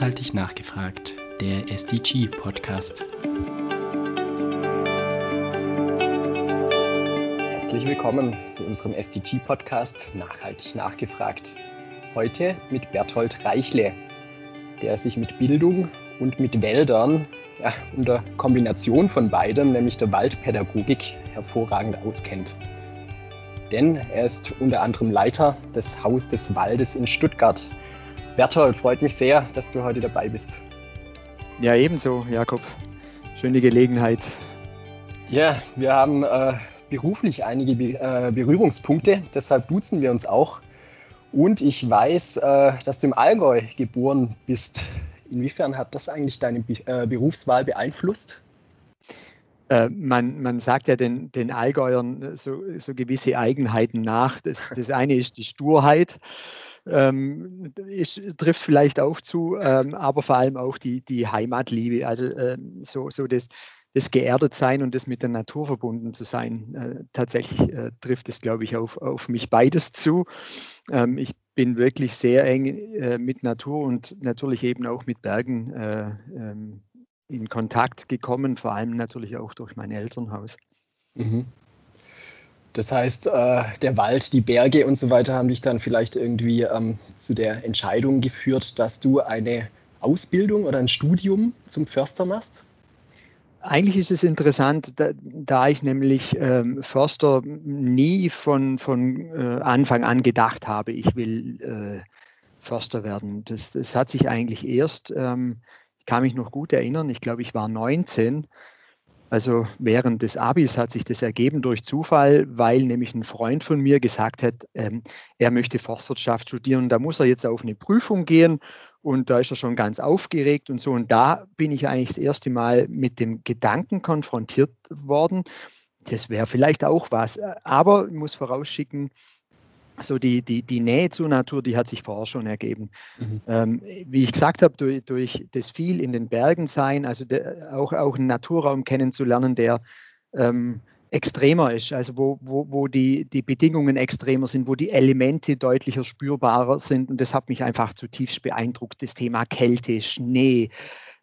Nachhaltig nachgefragt, der SDG-Podcast. Herzlich willkommen zu unserem SDG-Podcast Nachhaltig nachgefragt. Heute mit Berthold Reichle, der sich mit Bildung und mit Wäldern ja, unter Kombination von beidem, nämlich der Waldpädagogik, hervorragend auskennt. Denn er ist unter anderem Leiter des Haus des Waldes in Stuttgart Berthold, freut mich sehr, dass du heute dabei bist. Ja, ebenso, Jakob. Schöne Gelegenheit. Ja, wir haben äh, beruflich einige Be äh, Berührungspunkte, deshalb duzen wir uns auch. Und ich weiß, äh, dass du im Allgäu geboren bist. Inwiefern hat das eigentlich deine Be äh, Berufswahl beeinflusst? Äh, man, man, sagt ja den, den Allgäuern so, so gewisse Eigenheiten nach. Das, das eine ist die Sturheit ähm, trifft vielleicht auch zu, ähm, aber vor allem auch die, die Heimatliebe, also ähm, so, so das, das geerdet sein und das mit der Natur verbunden zu sein. Äh, tatsächlich äh, trifft es, glaube ich, auf, auf mich beides zu. Ähm, ich bin wirklich sehr eng äh, mit Natur und natürlich eben auch mit Bergen äh, ähm, in Kontakt gekommen, vor allem natürlich auch durch mein Elternhaus. Mhm. Das heißt, äh, der Wald, die Berge und so weiter haben dich dann vielleicht irgendwie ähm, zu der Entscheidung geführt, dass du eine Ausbildung oder ein Studium zum Förster machst? Eigentlich ist es interessant, da, da ich nämlich ähm, Förster nie von, von äh, Anfang an gedacht habe, ich will äh, Förster werden. Das, das hat sich eigentlich erst, ähm, ich kann mich noch gut erinnern, ich glaube, ich war 19 also während des Abis hat sich das ergeben durch Zufall, weil nämlich ein Freund von mir gesagt hat, ähm, er möchte Forstwirtschaft studieren. Da muss er jetzt auf eine Prüfung gehen und da ist er schon ganz aufgeregt und so. Und da bin ich eigentlich das erste Mal mit dem Gedanken konfrontiert worden, das wäre vielleicht auch was. Aber ich muss vorausschicken, so die, die, die Nähe zur Natur, die hat sich vorher schon ergeben. Mhm. Ähm, wie ich gesagt habe, durch, durch das viel in den Bergen sein, also de, auch, auch einen Naturraum kennenzulernen, der ähm, extremer ist, also wo, wo, wo die, die Bedingungen extremer sind, wo die Elemente deutlicher spürbarer sind. Und das hat mich einfach zutiefst beeindruckt. Das Thema Kälte, Schnee,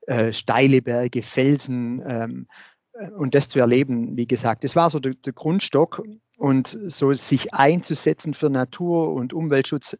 äh, steile Berge, Felsen. Ähm, äh, und das zu erleben, wie gesagt, das war so der, der Grundstock und so sich einzusetzen für Natur- und Umweltschutz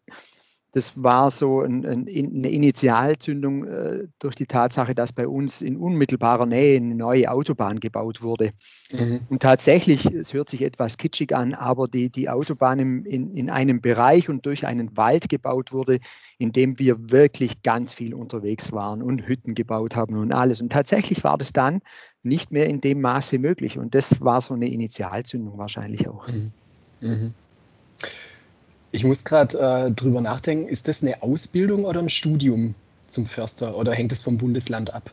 das war so ein, ein, eine Initialzündung äh, durch die Tatsache, dass bei uns in unmittelbarer Nähe eine neue Autobahn gebaut wurde. Mhm. Und tatsächlich, es hört sich etwas kitschig an, aber die, die Autobahn im, in, in einem Bereich und durch einen Wald gebaut wurde, in dem wir wirklich ganz viel unterwegs waren und Hütten gebaut haben und alles. Und tatsächlich war das dann nicht mehr in dem Maße möglich. Und das war so eine Initialzündung wahrscheinlich auch. Mhm. Mhm. Ich muss gerade äh, drüber nachdenken, ist das eine Ausbildung oder ein Studium zum Förster oder hängt es vom Bundesland ab?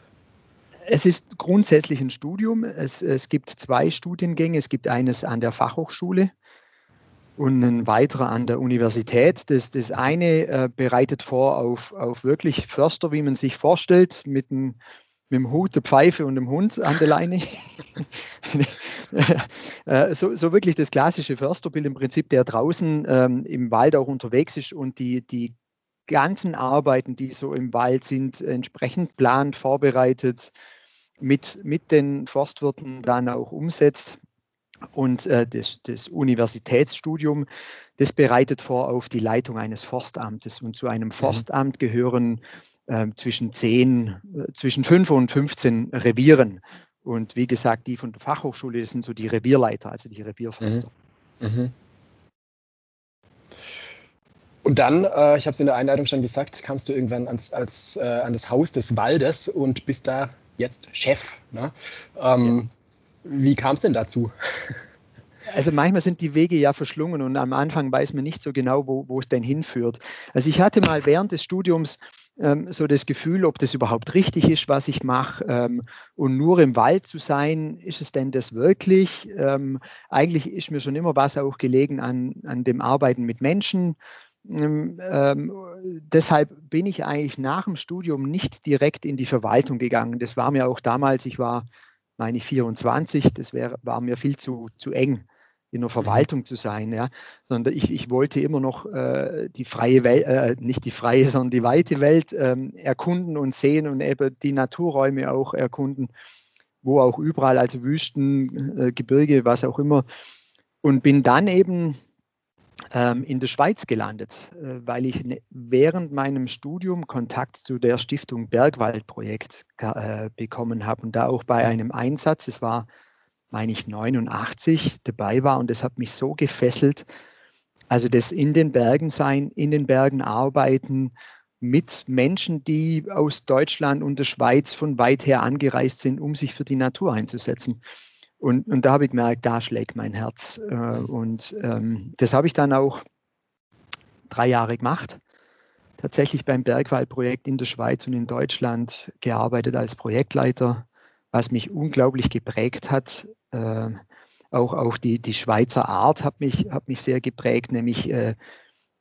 Es ist grundsätzlich ein Studium. Es, es gibt zwei Studiengänge. Es gibt eines an der Fachhochschule und ein weiterer an der Universität. Das, das eine äh, bereitet vor auf, auf wirklich Förster, wie man sich vorstellt, mit einem mit dem Hut, der Pfeife und dem Hund an der Leine. Äh, so, so, wirklich das klassische Försterbild im Prinzip, der draußen ähm, im Wald auch unterwegs ist und die, die ganzen Arbeiten, die so im Wald sind, entsprechend plant, vorbereitet, mit, mit den Forstwirten dann auch umsetzt. Und äh, das, das Universitätsstudium, das bereitet vor auf die Leitung eines Forstamtes. Und zu einem mhm. Forstamt gehören äh, zwischen 10, äh, zwischen 5 und 15 Revieren. Und wie gesagt, die von der Fachhochschule, das sind so die Revierleiter, also die Revierförster. Mhm. Mhm. Und dann, äh, ich habe es in der Einleitung schon gesagt, kamst du irgendwann ans, als, äh, an das Haus des Waldes und bist da jetzt Chef. Ne? Ähm, ja. Wie kam es denn dazu? Also manchmal sind die Wege ja verschlungen und am Anfang weiß man nicht so genau, wo, wo es denn hinführt. Also ich hatte mal während des Studiums ähm, so das Gefühl, ob das überhaupt richtig ist, was ich mache. Ähm, und nur im Wald zu sein, ist es denn das wirklich? Ähm, eigentlich ist mir schon immer was auch gelegen an, an dem Arbeiten mit Menschen. Ähm, ähm, deshalb bin ich eigentlich nach dem Studium nicht direkt in die Verwaltung gegangen. Das war mir auch damals, ich war, meine ich, 24, das wär, war mir viel zu, zu eng in der mhm. Verwaltung zu sein, ja, sondern ich, ich wollte immer noch äh, die freie Welt, äh, nicht die freie, sondern die weite Welt ähm, erkunden und sehen und eben die Naturräume auch erkunden, wo auch überall, also Wüsten, äh, Gebirge, was auch immer. Und bin dann eben ähm, in der Schweiz gelandet, äh, weil ich ne, während meinem Studium Kontakt zu der Stiftung Bergwaldprojekt äh, bekommen habe und da auch bei einem Einsatz, es war meine ich, 89 dabei war und das hat mich so gefesselt. Also das in den Bergen sein, in den Bergen arbeiten, mit Menschen, die aus Deutschland und der Schweiz von weit her angereist sind, um sich für die Natur einzusetzen. Und, und da habe ich gemerkt, da schlägt mein Herz. Äh, und ähm, das habe ich dann auch drei Jahre gemacht. Tatsächlich beim Bergwaldprojekt in der Schweiz und in Deutschland gearbeitet als Projektleiter, was mich unglaublich geprägt hat, äh, auch, auch die, die Schweizer Art hat mich, hat mich sehr geprägt, nämlich äh,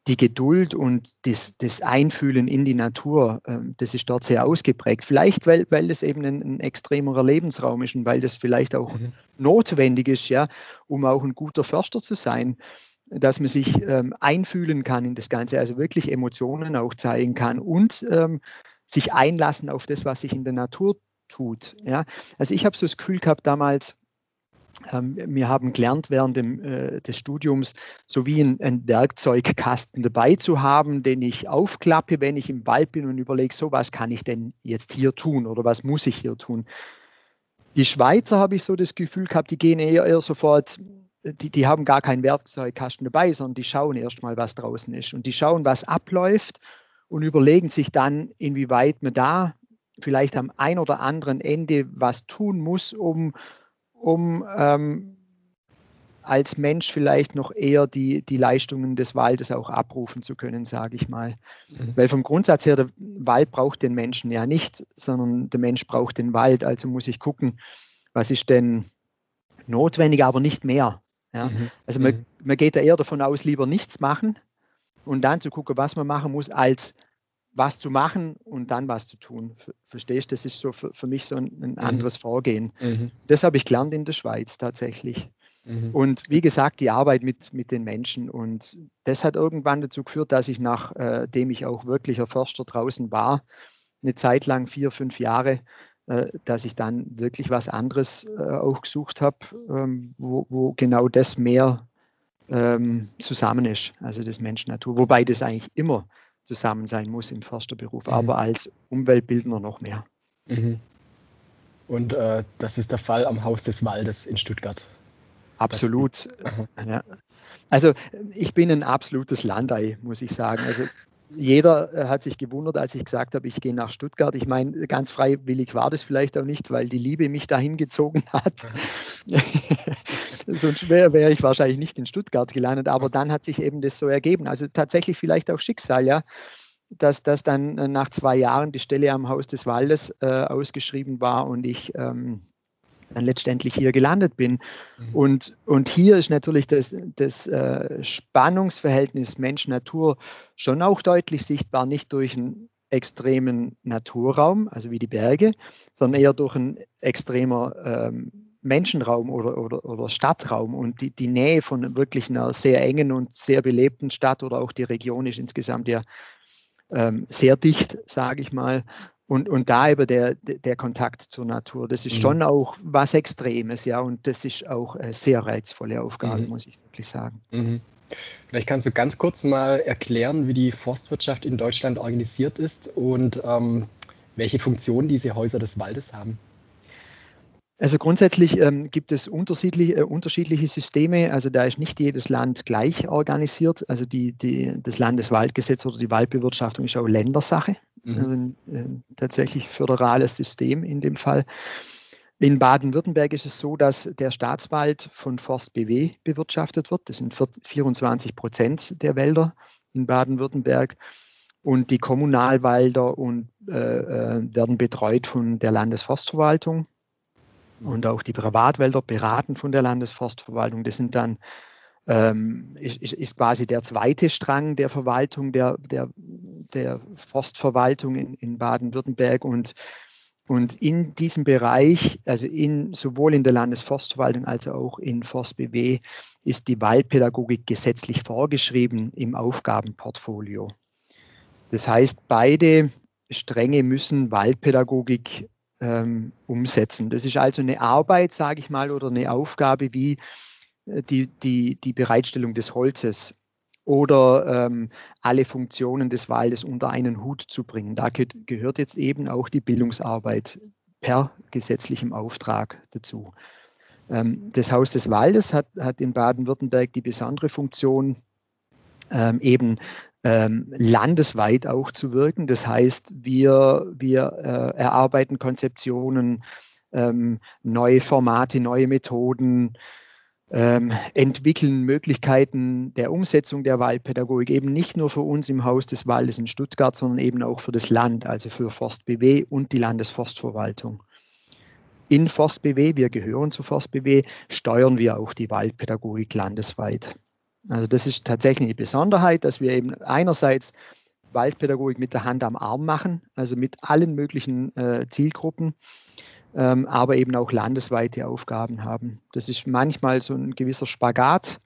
die Geduld und das, das Einfühlen in die Natur, äh, das ist dort sehr ausgeprägt. Vielleicht, weil, weil das eben ein, ein extremerer Lebensraum ist und weil das vielleicht auch mhm. notwendig ist, ja, um auch ein guter Förster zu sein, dass man sich ähm, einfühlen kann in das Ganze, also wirklich Emotionen auch zeigen kann und ähm, sich einlassen auf das, was sich in der Natur tut. Ja. Also ich habe so das Gefühl gehabt damals, ähm, wir haben gelernt während dem, äh, des Studiums, so wie ein, ein, Werkzeugkasten dabei zu haben, den ich aufklappe, wenn ich im Wald bin und überlege, so was kann ich denn jetzt hier tun oder was muss ich hier tun. Die Schweizer habe ich so das Gefühl gehabt, die gehen eher, eher sofort, die, die haben gar keinen Werkzeugkasten dabei, sondern die schauen erst mal, was draußen ist. Und die schauen, was abläuft und überlegen sich dann, inwieweit man da vielleicht am ein oder anderen Ende was tun muss, um um ähm, als Mensch vielleicht noch eher die, die Leistungen des Waldes auch abrufen zu können, sage ich mal. Mhm. Weil vom Grundsatz her, der Wald braucht den Menschen ja nicht, sondern der Mensch braucht den Wald. Also muss ich gucken, was ist denn notwendig, aber nicht mehr. Ja? Mhm. Also man, mhm. man geht da eher davon aus, lieber nichts machen und dann zu gucken, was man machen muss, als was zu machen und dann was zu tun. Verstehst du? Das ist so für, für mich so ein, ein mhm. anderes Vorgehen. Mhm. Das habe ich gelernt in der Schweiz tatsächlich. Mhm. Und wie gesagt, die Arbeit mit, mit den Menschen. Und das hat irgendwann dazu geführt, dass ich, nachdem äh, ich auch wirklicher Förster draußen war, eine Zeit lang, vier, fünf Jahre, äh, dass ich dann wirklich was anderes äh, auch gesucht habe, ähm, wo, wo, genau das mehr ähm, zusammen ist, also das Mensch-Natur. Wobei das eigentlich immer zusammen sein muss im Försterberuf, mhm. aber als Umweltbildner noch mehr. Mhm. Und äh, das ist der Fall am Haus des Waldes in Stuttgart. Absolut. Ja. Also ich bin ein absolutes Landei, muss ich sagen. Also jeder äh, hat sich gewundert, als ich gesagt habe, ich gehe nach Stuttgart. Ich meine, ganz freiwillig war das vielleicht auch nicht, weil die Liebe mich dahin gezogen hat. Sonst wäre wär ich wahrscheinlich nicht in Stuttgart gelandet. Aber dann hat sich eben das so ergeben. Also tatsächlich vielleicht auch Schicksal, ja, dass, dass dann äh, nach zwei Jahren die Stelle am Haus des Waldes äh, ausgeschrieben war und ich ähm, dann letztendlich hier gelandet bin. Mhm. Und, und hier ist natürlich das, das äh, Spannungsverhältnis Mensch-Natur schon auch deutlich sichtbar, nicht durch einen extremen Naturraum, also wie die Berge, sondern eher durch einen extremer ähm, Menschenraum oder, oder, oder Stadtraum und die, die Nähe von wirklich einer sehr engen und sehr belebten Stadt oder auch die Region ist insgesamt ja ähm, sehr dicht, sage ich mal. Und, und da eben der, der Kontakt zur Natur, das ist mhm. schon auch was Extremes, ja, und das ist auch eine sehr reizvolle Aufgabe, mhm. muss ich wirklich sagen. Mhm. Vielleicht kannst du ganz kurz mal erklären, wie die Forstwirtschaft in Deutschland organisiert ist und ähm, welche Funktion diese Häuser des Waldes haben. Also grundsätzlich ähm, gibt es unterschiedliche, äh, unterschiedliche Systeme. Also da ist nicht jedes Land gleich organisiert. Also die, die, das Landeswaldgesetz oder die Waldbewirtschaftung ist auch Ländersache. Mhm. Also ein, äh, tatsächlich föderales System in dem Fall. In Baden-Württemberg ist es so, dass der Staatswald von Forst BW bewirtschaftet wird. Das sind 24 Prozent der Wälder in Baden-Württemberg. Und die Kommunalwälder und, äh, äh werden betreut von der Landesforstverwaltung und auch die Privatwälder beraten von der Landesforstverwaltung. Das sind dann ähm, ist, ist, quasi der zweite Strang der Verwaltung, der, der, der Forstverwaltung in, in Baden-Württemberg und, Und in diesem Bereich, also in, sowohl in der Landesforstverwaltung als auch in ForstBW, ist die Waldpädagogik gesetzlich vorgeschrieben im Aufgabenportfolio. Das heißt, beide Stränge müssen Waldpädagogik ähm, umsetzen. Das ist also eine Arbeit, sage ich mal, oder eine Aufgabe wie die, die, die Bereitstellung des Holzes oder ähm, alle Funktionen des Waldes unter einen Hut zu bringen. Da gehört jetzt eben auch die Bildungsarbeit per gesetzlichem Auftrag dazu. Ähm, das Haus des Waldes hat, hat in Baden-Württemberg die besondere Funktion, ähm, eben ähm, landesweit auch zu wirken. Das heißt, wir, wir äh, erarbeiten Konzeptionen, ähm, neue Formate, neue Methoden, ähm, entwickeln Möglichkeiten der Umsetzung der Waldpädagogik eben nicht nur für uns im Haus des Waldes in Stuttgart, sondern eben auch für das Land, also für Forst BW und die Landesforstverwaltung. In Forst BW, wir gehören zu Forst BW, steuern wir auch die Waldpädagogik landesweit. Also das ist tatsächlich eine Besonderheit, dass wir eben einerseits Waldpädagogik mit der Hand am Arm machen, also mit allen möglichen äh, Zielgruppen, ähm, aber eben auch landesweite Aufgaben haben. Das ist manchmal so ein gewisser Spagat,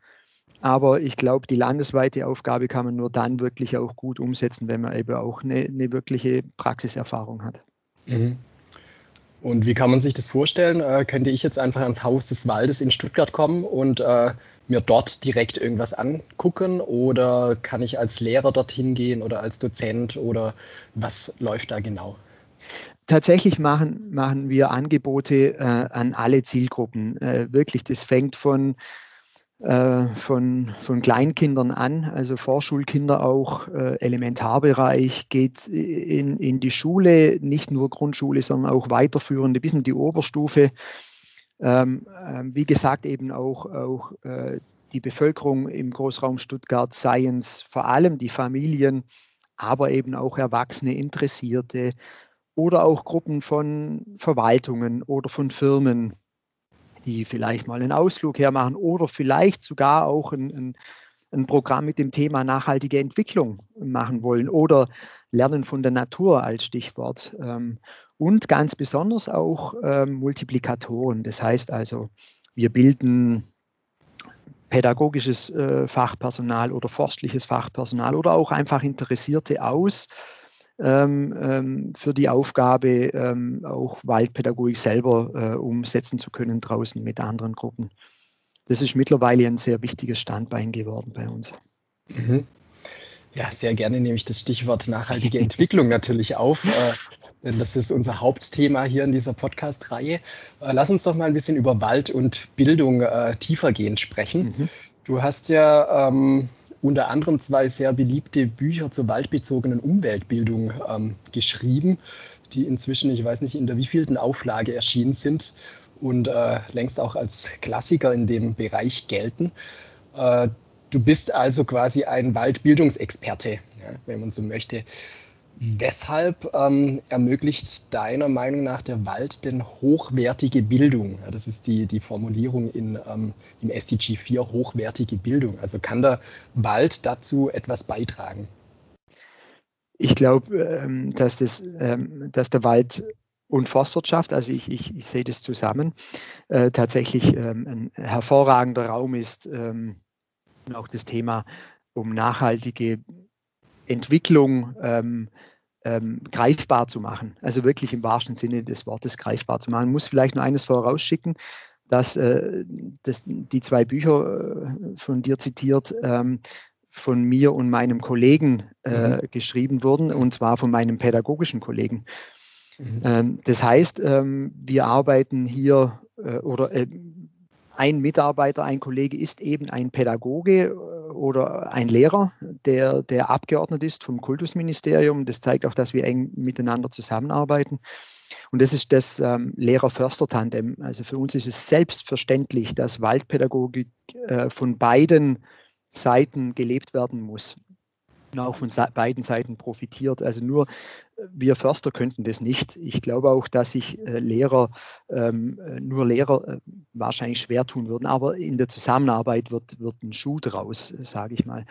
aber ich glaube, die landesweite Aufgabe kann man nur dann wirklich auch gut umsetzen, wenn man eben auch eine, eine wirkliche Praxiserfahrung hat. Mhm. Und wie kann man sich das vorstellen? Äh, könnte ich jetzt einfach ans Haus des Waldes in Stuttgart kommen und äh, mir dort direkt irgendwas angucken? Oder kann ich als Lehrer dorthin gehen oder als Dozent? Oder was läuft da genau? Tatsächlich machen, machen wir Angebote äh, an alle Zielgruppen. Äh, wirklich, das fängt von äh, von, von Kleinkindern an, also Vorschulkinder auch, äh, Elementarbereich, geht in, in die Schule, nicht nur Grundschule, sondern auch weiterführende bis in die Oberstufe. Ähm, äh, wie gesagt, eben auch, auch äh, die Bevölkerung im Großraum Stuttgart, Science, vor allem die Familien, aber eben auch Erwachsene, Interessierte oder auch Gruppen von Verwaltungen oder von Firmen, die vielleicht mal einen Ausflug hermachen oder vielleicht sogar auch ein, ein, ein Programm mit dem Thema nachhaltige Entwicklung machen wollen oder Lernen von der Natur als Stichwort. Ähm, und ganz besonders auch ähm, Multiplikatoren. Das heißt also, wir bilden pädagogisches äh, Fachpersonal oder forstliches Fachpersonal oder auch einfach Interessierte aus, für die Aufgabe, ähm, auch Waldpädagogik selber äh, umsetzen zu können draußen mit anderen Gruppen. Das ist mittlerweile ein sehr wichtiges Standbein geworden bei uns. Mhm. Ja, sehr gerne nehme ich das Stichwort nachhaltige Entwicklung natürlich auf, äh, denn das ist unser Hauptthema hier in dieser Podcast-Reihe. Äh, lass uns doch mal ein bisschen über Wald und Bildung äh, tiefergehend sprechen. Mhm. Du hast ja ähm, unter anderem zwei sehr beliebte Bücher zur waldbezogenen Umweltbildung ähm, geschrieben, die inzwischen, ich weiß nicht, in der wievielten Auflage erschienen sind und äh, längst auch als Klassiker in dem Bereich gelten. Äh, du bist also quasi ein Waldbildungsexperte, ja, wenn man so möchte. Weshalb ähm, ermöglicht deiner Meinung nach der Wald denn hochwertige Bildung? Ja, das ist die, die Formulierung in, ähm, im SDG 4, hochwertige Bildung. Also kann der Wald dazu etwas beitragen? Ich glaube, ähm, dass, das, ähm, dass der Wald und Forstwirtschaft, also ich, ich, ich sehe das zusammen, äh, tatsächlich ähm, ein hervorragender Raum ist. Ähm, auch das Thema um nachhaltige Entwicklung ähm, ähm, greifbar zu machen. Also wirklich im wahrsten Sinne des Wortes greifbar zu machen. Ich muss vielleicht noch eines vorausschicken, dass, äh, dass die zwei Bücher äh, von dir zitiert ähm, von mir und meinem Kollegen äh, mhm. geschrieben wurden, und zwar von meinem pädagogischen Kollegen. Mhm. Ähm, das heißt, ähm, wir arbeiten hier äh, oder äh, ein Mitarbeiter, ein Kollege ist eben ein Pädagoge oder ein Lehrer, der, der abgeordnet ist vom Kultusministerium. Das zeigt auch, dass wir eng miteinander zusammenarbeiten. Und das ist das ähm, Lehrer-Förster-Tandem. Also für uns ist es selbstverständlich, dass Waldpädagogik äh, von beiden Seiten gelebt werden muss auch von beiden Seiten profitiert. Also nur wir Förster könnten das nicht. Ich glaube auch, dass sich äh, Lehrer, ähm, äh, nur Lehrer äh, wahrscheinlich schwer tun würden, aber in der Zusammenarbeit wird, wird ein Schuh draus, sage ich mal.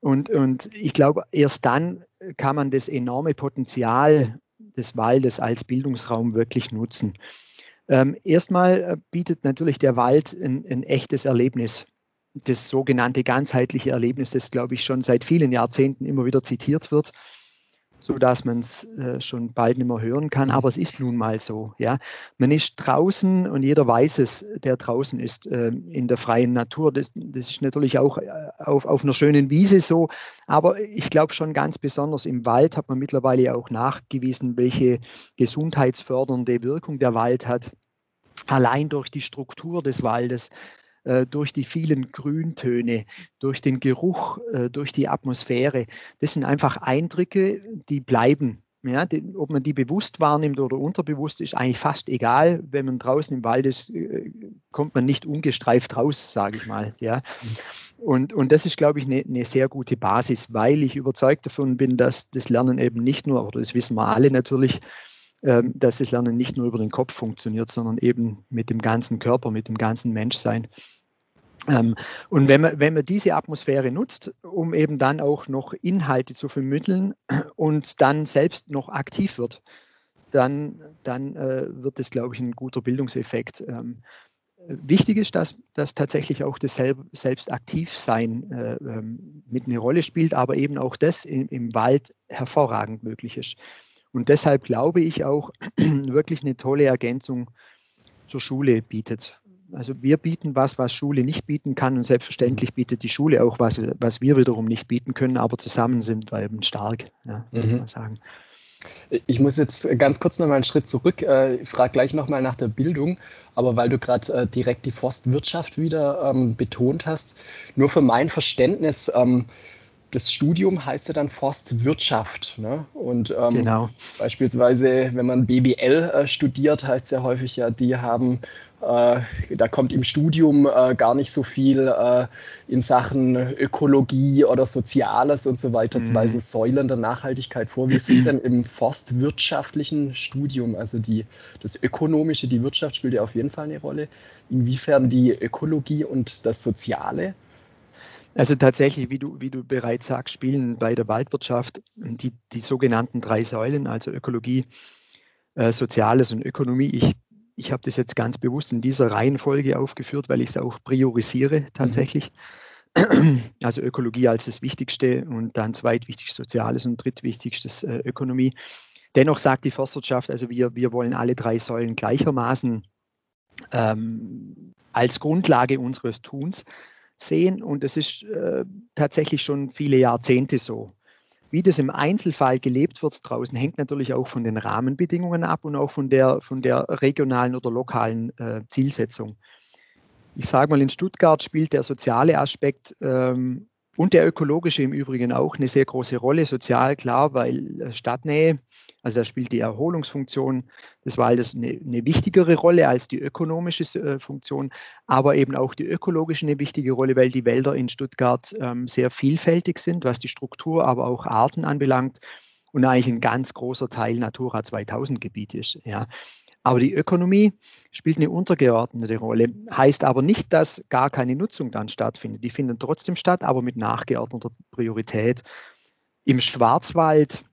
Und, und ich glaube, erst dann kann man das enorme Potenzial des Waldes als Bildungsraum wirklich nutzen. Ähm, erstmal äh, bietet natürlich der Wald ein, ein echtes Erlebnis das sogenannte ganzheitliche Erlebnis, das, glaube ich, schon seit vielen Jahrzehnten immer wieder zitiert wird so dass man es äh, schon bald nicht mehr hören kann. Aber es ist nun mal so. Ja, man ist draußen und jeder weiß es, der draußen ist äh, in der freien Natur. Das, das ist natürlich auch äh, auf, auf einer schönen Wiese so. Aber ich glaube schon ganz besonders im Wald hat man mittlerweile auch nachgewiesen, welche gesundheitsfördernde Wirkung der Wald hat. Allein durch die Struktur des Waldes äh, durch die vielen Grüntöne, durch den Geruch, äh, durch die Atmosphäre. Das sind einfach Eindrücke, die bleiben. Ja, die, ob man die bewusst wahrnimmt oder unterbewusst, ist eigentlich fast egal. Wenn man draußen im Wald ist, äh, kommt man nicht ungestreift raus, sage ich mal. Ja. Und, und das ist, glaube ich, eine, eine sehr gute Basis, weil ich überzeugt davon bin, dass das Lernen eben nicht nur, oder das wissen wir alle natürlich, ähm, dass das Lernen nicht nur über den Kopf funktioniert, sondern eben mit dem ganzen Körper, mit dem ganzen Menschsein. Ähm, und wenn man, wenn man diese Atmosphäre nutzt, um eben dann auch noch Inhalte zu vermitteln und dann selbst noch aktiv wird, dann, dann äh, wird das, glaube ich, ein guter Bildungseffekt. Ähm, wichtig ist, dass, dass tatsächlich auch das Selbstaktivsein äh, ähm, mit eine Rolle spielt, aber eben auch das im, im Wald hervorragend möglich ist. Und deshalb glaube ich auch wirklich eine tolle Ergänzung zur Schule bietet. Also wir bieten was, was Schule nicht bieten kann und selbstverständlich bietet die Schule auch was, was wir wiederum nicht bieten können, aber zusammen sind wir eben stark, ja, würde mhm. ich sagen. Ich muss jetzt ganz kurz noch mal einen Schritt zurück. Äh, ich frage gleich noch mal nach der Bildung, aber weil du gerade äh, direkt die Forstwirtschaft wieder ähm, betont hast, nur für mein Verständnis, ähm, das Studium heißt ja dann Forstwirtschaft. Ne? Und ähm, genau. beispielsweise, wenn man BBL äh, studiert, heißt es ja häufig ja, die haben, da kommt im Studium äh, gar nicht so viel äh, in Sachen Ökologie oder Soziales und so weiter, mhm. zwei so Säulen der Nachhaltigkeit vor. Wie ist es denn im forstwirtschaftlichen Studium? Also die, das Ökonomische, die Wirtschaft spielt ja auf jeden Fall eine Rolle. Inwiefern die Ökologie und das Soziale? Also tatsächlich, wie du, wie du bereits sagst, spielen bei der Waldwirtschaft die, die sogenannten drei Säulen, also Ökologie, äh, Soziales und Ökonomie. Ich, ich habe das jetzt ganz bewusst in dieser Reihenfolge aufgeführt, weil ich es auch priorisiere tatsächlich. Mhm. Also Ökologie als das Wichtigste und dann zweitwichtig Soziales und drittwichtigstes äh, Ökonomie. Dennoch sagt die Forstwirtschaft, also wir, wir wollen alle drei Säulen gleichermaßen ähm, als Grundlage unseres Tuns sehen und es ist äh, tatsächlich schon viele Jahrzehnte so. Wie das im Einzelfall gelebt wird draußen, hängt natürlich auch von den Rahmenbedingungen ab und auch von der, von der regionalen oder lokalen äh, Zielsetzung. Ich sage mal, in Stuttgart spielt der soziale Aspekt ähm, und der ökologische im Übrigen auch eine sehr große Rolle. Sozial klar, weil äh, Stadtnähe, also da spielt die Erholungsfunktion des Waldes eine, eine wichtigere Rolle als die ökonomische äh, Funktion, aber eben auch die ökologische eine wichtige Rolle, weil die Wälder in Stuttgart ähm, sehr vielfältig sind, was die Struktur, aber auch Arten anbelangt und eigentlich ein ganz großer Teil Natura 2000 Gebiet ist. Ja. Aber die Ökonomie spielt eine untergeordnete Rolle. Heißt aber nicht, dass gar keine Nutzung dann stattfindet. Die finden trotzdem statt, aber mit nachgeordneter Priorität. Im Schwarzwald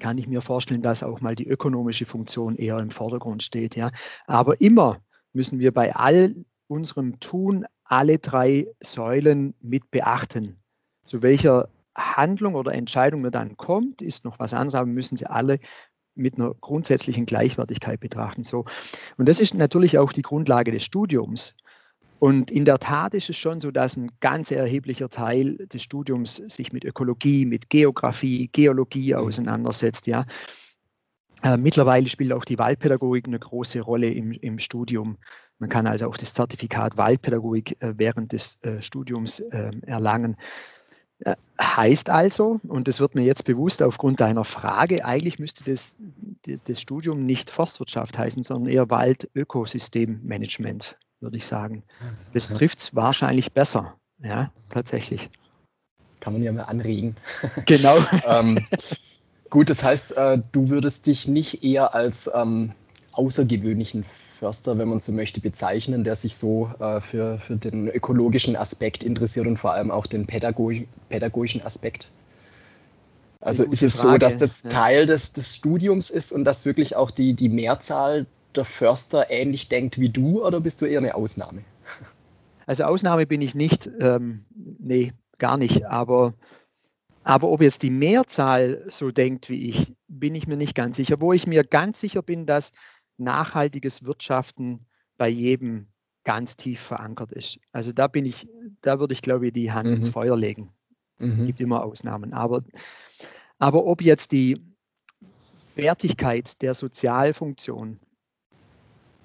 kann ich mir vorstellen, dass auch mal die ökonomische Funktion eher im Vordergrund steht. Ja. Aber immer müssen wir bei all unserem Tun alle drei Säulen mit beachten. Zu welcher Handlung oder Entscheidung man dann kommt, ist noch was anderes, aber müssen sie alle mit einer grundsätzlichen Gleichwertigkeit betrachten. So. Und das ist natürlich auch die Grundlage des Studiums. Und in der Tat ist es schon so, dass ein ganz erheblicher Teil des Studiums sich mit Ökologie, mit Geografie, Geologie mhm. auseinandersetzt. Ja. Äh, mittlerweile spielt auch die Waldpädagogik eine große Rolle im, im Studium. Man kann also auch das Zertifikat Waldpädagogik äh, während des äh, Studiums ähm, erlangen. Äh, heißt also, und das wird mir jetzt bewusst aufgrund deiner Frage, eigentlich müsste das, das Studium nicht Forstwirtschaft heißen, sondern eher Waldökosystemmanagement, würde ich sagen. Das trifft es wahrscheinlich besser, ja, tatsächlich. Kann man ja mal anregen. Genau. ähm, gut, das heißt, äh, du würdest dich nicht eher als ähm, außergewöhnlichen Förster, wenn man so möchte, bezeichnen, der sich so äh, für, für den ökologischen Aspekt interessiert und vor allem auch den pädagogisch, pädagogischen Aspekt? Also ist es Frage. so, dass das. Teil des, des Studiums ist und dass wirklich auch die, die Mehrzahl der Förster ähnlich denkt wie du oder bist du eher eine Ausnahme? Also Ausnahme bin ich nicht, ähm, nee, gar nicht. Aber, aber ob jetzt die Mehrzahl so denkt wie ich, bin ich mir nicht ganz sicher. Wo ich mir ganz sicher bin, dass nachhaltiges Wirtschaften bei jedem ganz tief verankert ist. Also da bin ich, da würde ich glaube ich die Hand mhm. ins Feuer legen. Mhm. Es gibt immer Ausnahmen. Aber, aber ob jetzt die Wertigkeit der Sozialfunktion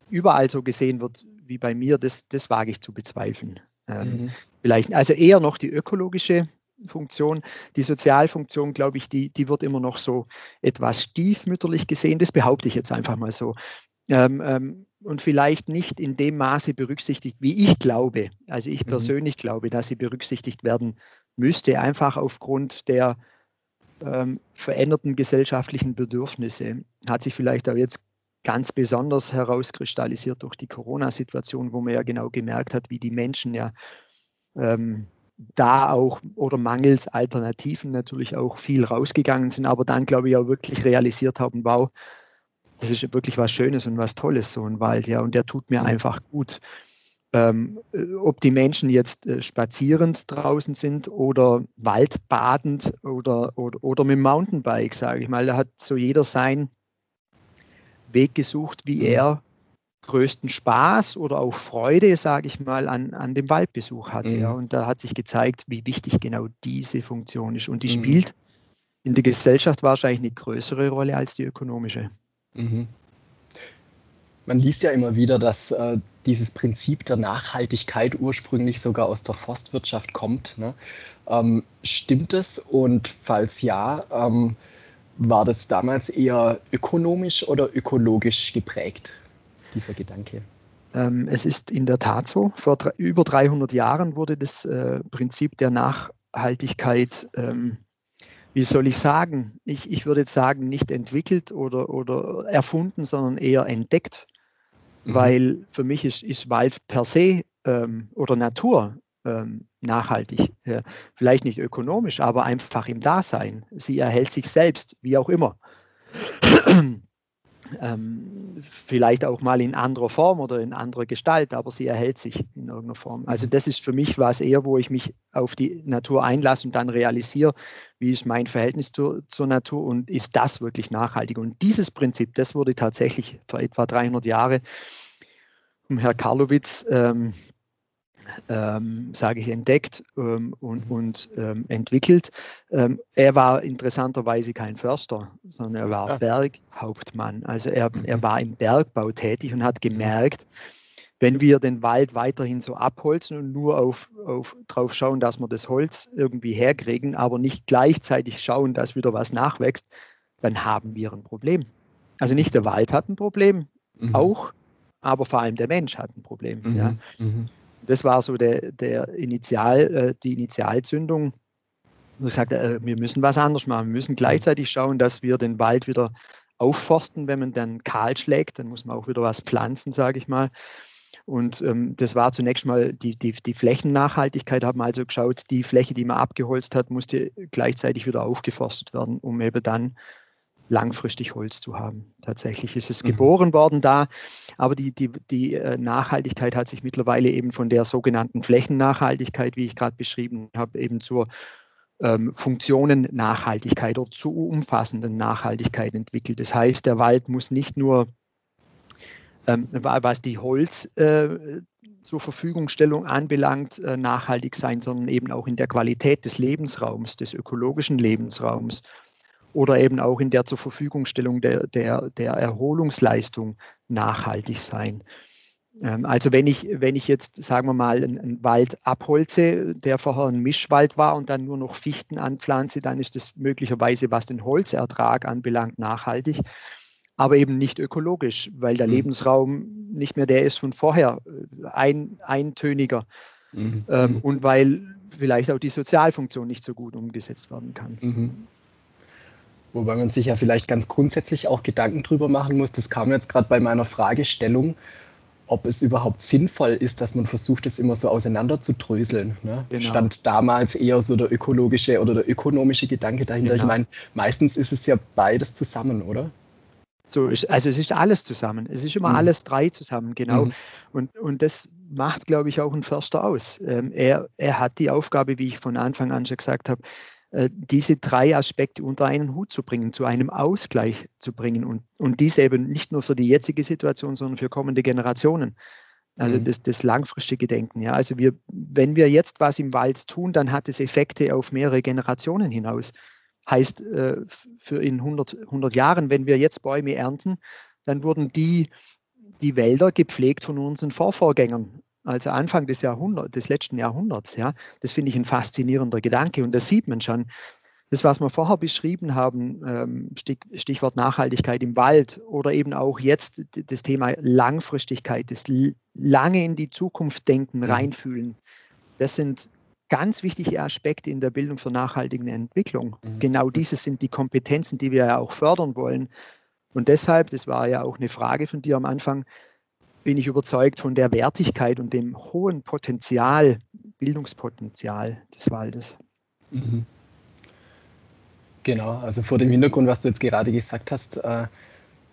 überall so gesehen wird wie bei mir, das, das wage ich zu bezweifeln. Ähm, mhm. Vielleicht, also eher noch die ökologische Funktion. Die Sozialfunktion, glaube ich, die, die wird immer noch so etwas stiefmütterlich gesehen. Das behaupte ich jetzt einfach mal so. Ähm, ähm, und vielleicht nicht in dem Maße berücksichtigt, wie ich glaube. Also ich mhm. persönlich glaube, dass sie berücksichtigt werden müsste, einfach aufgrund der ähm, veränderten gesellschaftlichen Bedürfnisse. Hat sich vielleicht auch jetzt ganz besonders herauskristallisiert durch die Corona-Situation, wo man ja genau gemerkt hat, wie die Menschen ja ähm, da auch oder mangels Alternativen natürlich auch viel rausgegangen sind, aber dann glaube ich auch wirklich realisiert haben, wow, das ist wirklich was Schönes und was Tolles, so ein Wald, ja, und der tut mir einfach gut. Ähm, ob die Menschen jetzt äh, spazierend draußen sind oder waldbadend oder, oder, oder mit dem Mountainbike, sage ich mal, da hat so jeder seinen Weg gesucht, wie mhm. er größten Spaß oder auch Freude, sage ich mal, an, an dem Waldbesuch hatte. Mhm. Ja. Und da hat sich gezeigt, wie wichtig genau diese Funktion ist. Und die mhm. spielt in der Gesellschaft wahrscheinlich eine größere Rolle als die ökonomische. Mhm. Man liest ja immer wieder, dass äh, dieses Prinzip der Nachhaltigkeit ursprünglich sogar aus der Forstwirtschaft kommt. Ne? Ähm, stimmt es? Und falls ja, ähm, war das damals eher ökonomisch oder ökologisch geprägt, dieser Gedanke? Ähm, es ist in der Tat so. Vor über 300 Jahren wurde das äh, Prinzip der Nachhaltigkeit ähm, wie soll ich sagen, ich, ich würde jetzt sagen, nicht entwickelt oder, oder erfunden, sondern eher entdeckt. Mhm. Weil für mich ist, ist Wald per se ähm, oder Natur nachhaltig. Vielleicht nicht ökonomisch, aber einfach im Dasein. Sie erhält sich selbst, wie auch immer ähm, vielleicht auch mal in anderer Form oder in anderer Gestalt, aber sie erhält sich in irgendeiner Form. Also mhm. das ist für mich was eher, wo ich mich auf die Natur einlasse und dann realisiere, wie ist mein Verhältnis zur, zur Natur und ist das wirklich nachhaltig. Und dieses Prinzip, das wurde tatsächlich vor etwa 300 Jahren um Herr Karlowitz ähm, ähm, sage ich, entdeckt ähm, und, mhm. und ähm, entwickelt. Ähm, er war interessanterweise kein Förster, sondern er war ja. Berghauptmann. Also er, mhm. er war im Bergbau tätig und hat gemerkt, wenn wir den Wald weiterhin so abholzen und nur auf, auf, drauf schauen, dass wir das Holz irgendwie herkriegen, aber nicht gleichzeitig schauen, dass wieder was nachwächst, dann haben wir ein Problem. Also nicht der Wald hat ein Problem, mhm. auch, aber vor allem der Mensch hat ein Problem. Mhm. Ja. Mhm das war so der, der Initial, äh, die Initialzündung. Und ich sagte, äh, wir müssen was anderes machen. Wir müssen gleichzeitig schauen, dass wir den Wald wieder aufforsten. Wenn man dann kahl schlägt, dann muss man auch wieder was pflanzen, sage ich mal. Und ähm, das war zunächst mal die, die, die Flächennachhaltigkeit, haben also geschaut, die Fläche, die man abgeholzt hat, musste gleichzeitig wieder aufgeforstet werden, um eben dann langfristig Holz zu haben. Tatsächlich ist es mhm. geboren worden da, aber die, die, die äh, Nachhaltigkeit hat sich mittlerweile eben von der sogenannten Flächennachhaltigkeit, wie ich gerade beschrieben habe, eben zur ähm, Funktionennachhaltigkeit oder zu umfassenden Nachhaltigkeit entwickelt. Das heißt, der Wald muss nicht nur, ähm, was die Holz äh, zur Verfügungstellung anbelangt, äh, nachhaltig sein, sondern eben auch in der Qualität des Lebensraums, des ökologischen Lebensraums oder eben auch in der zur Verfügungstellung der, der, der Erholungsleistung nachhaltig sein. Ähm, also wenn ich, wenn ich jetzt, sagen wir mal, einen, Wald abholze, der vorher ein Mischwald war und dann nur noch Fichten anpflanze, dann ist das möglicherweise, was den Holzertrag anbelangt, nachhaltig, aber eben nicht ökologisch, weil der mhm. Lebensraum nicht mehr der ist von vorher, äh, ein, eintöniger. Mhm. Ähm, mhm. und weil vielleicht auch die Sozialfunktion nicht so gut umgesetzt werden kann. Mhm. Wobei man sich ja vielleicht ganz grundsätzlich auch Gedanken drüber machen muss. Das kam jetzt gerade bei meiner Fragestellung. ob es überhaupt sinnvoll ist, dass man versucht, es immer so auseinander zu dröseln. Ne? Genau. Stand damals eher so der ökologische oder der ökonomische Gedanke dahinter. Genau. Ich meine, meistens ist es ja beides zusammen, oder? So ist, also es ist alles zusammen. Es ist immer mhm. alles drei zusammen, genau. Mhm. Und, und das macht, glaube ich, auch ein Förster aus. Ähm, er, er hat die Aufgabe, wie ich von Anfang an schon gesagt habe, diese drei Aspekte unter einen Hut zu bringen, zu einem Ausgleich zu bringen und, und dies eben nicht nur für die jetzige Situation, sondern für kommende Generationen. Also mhm. das, das, langfristige Denken. Ja. Also wir, wenn wir jetzt was im Wald tun, dann hat es Effekte auf mehrere Generationen hinaus. Heißt, äh, für in 100, 100 Jahren, wenn wir jetzt Bäume ernten, dann wurden die, die Wälder gepflegt von unseren Vorvorgängern also Anfang des Jahrhunderts, des letzten Jahrhunderts. Ja, das finde ich ein faszinierender Gedanke und das sieht man schon. Das, was wir vorher beschrieben haben, ähm, Stichwort Nachhaltigkeit im Wald oder eben auch jetzt das Thema Langfristigkeit, das lange in die Zukunft denken, mhm. reinfühlen, das sind ganz wichtige Aspekte in der Bildung für nachhaltige Entwicklung. Mhm. Genau diese sind die Kompetenzen, die wir ja auch fördern wollen. Und deshalb, das war ja auch eine Frage von dir am Anfang, bin ich überzeugt von der Wertigkeit und dem hohen Potenzial, Bildungspotenzial des Waldes. Mhm. Genau, also vor dem Hintergrund, was du jetzt gerade gesagt hast, äh,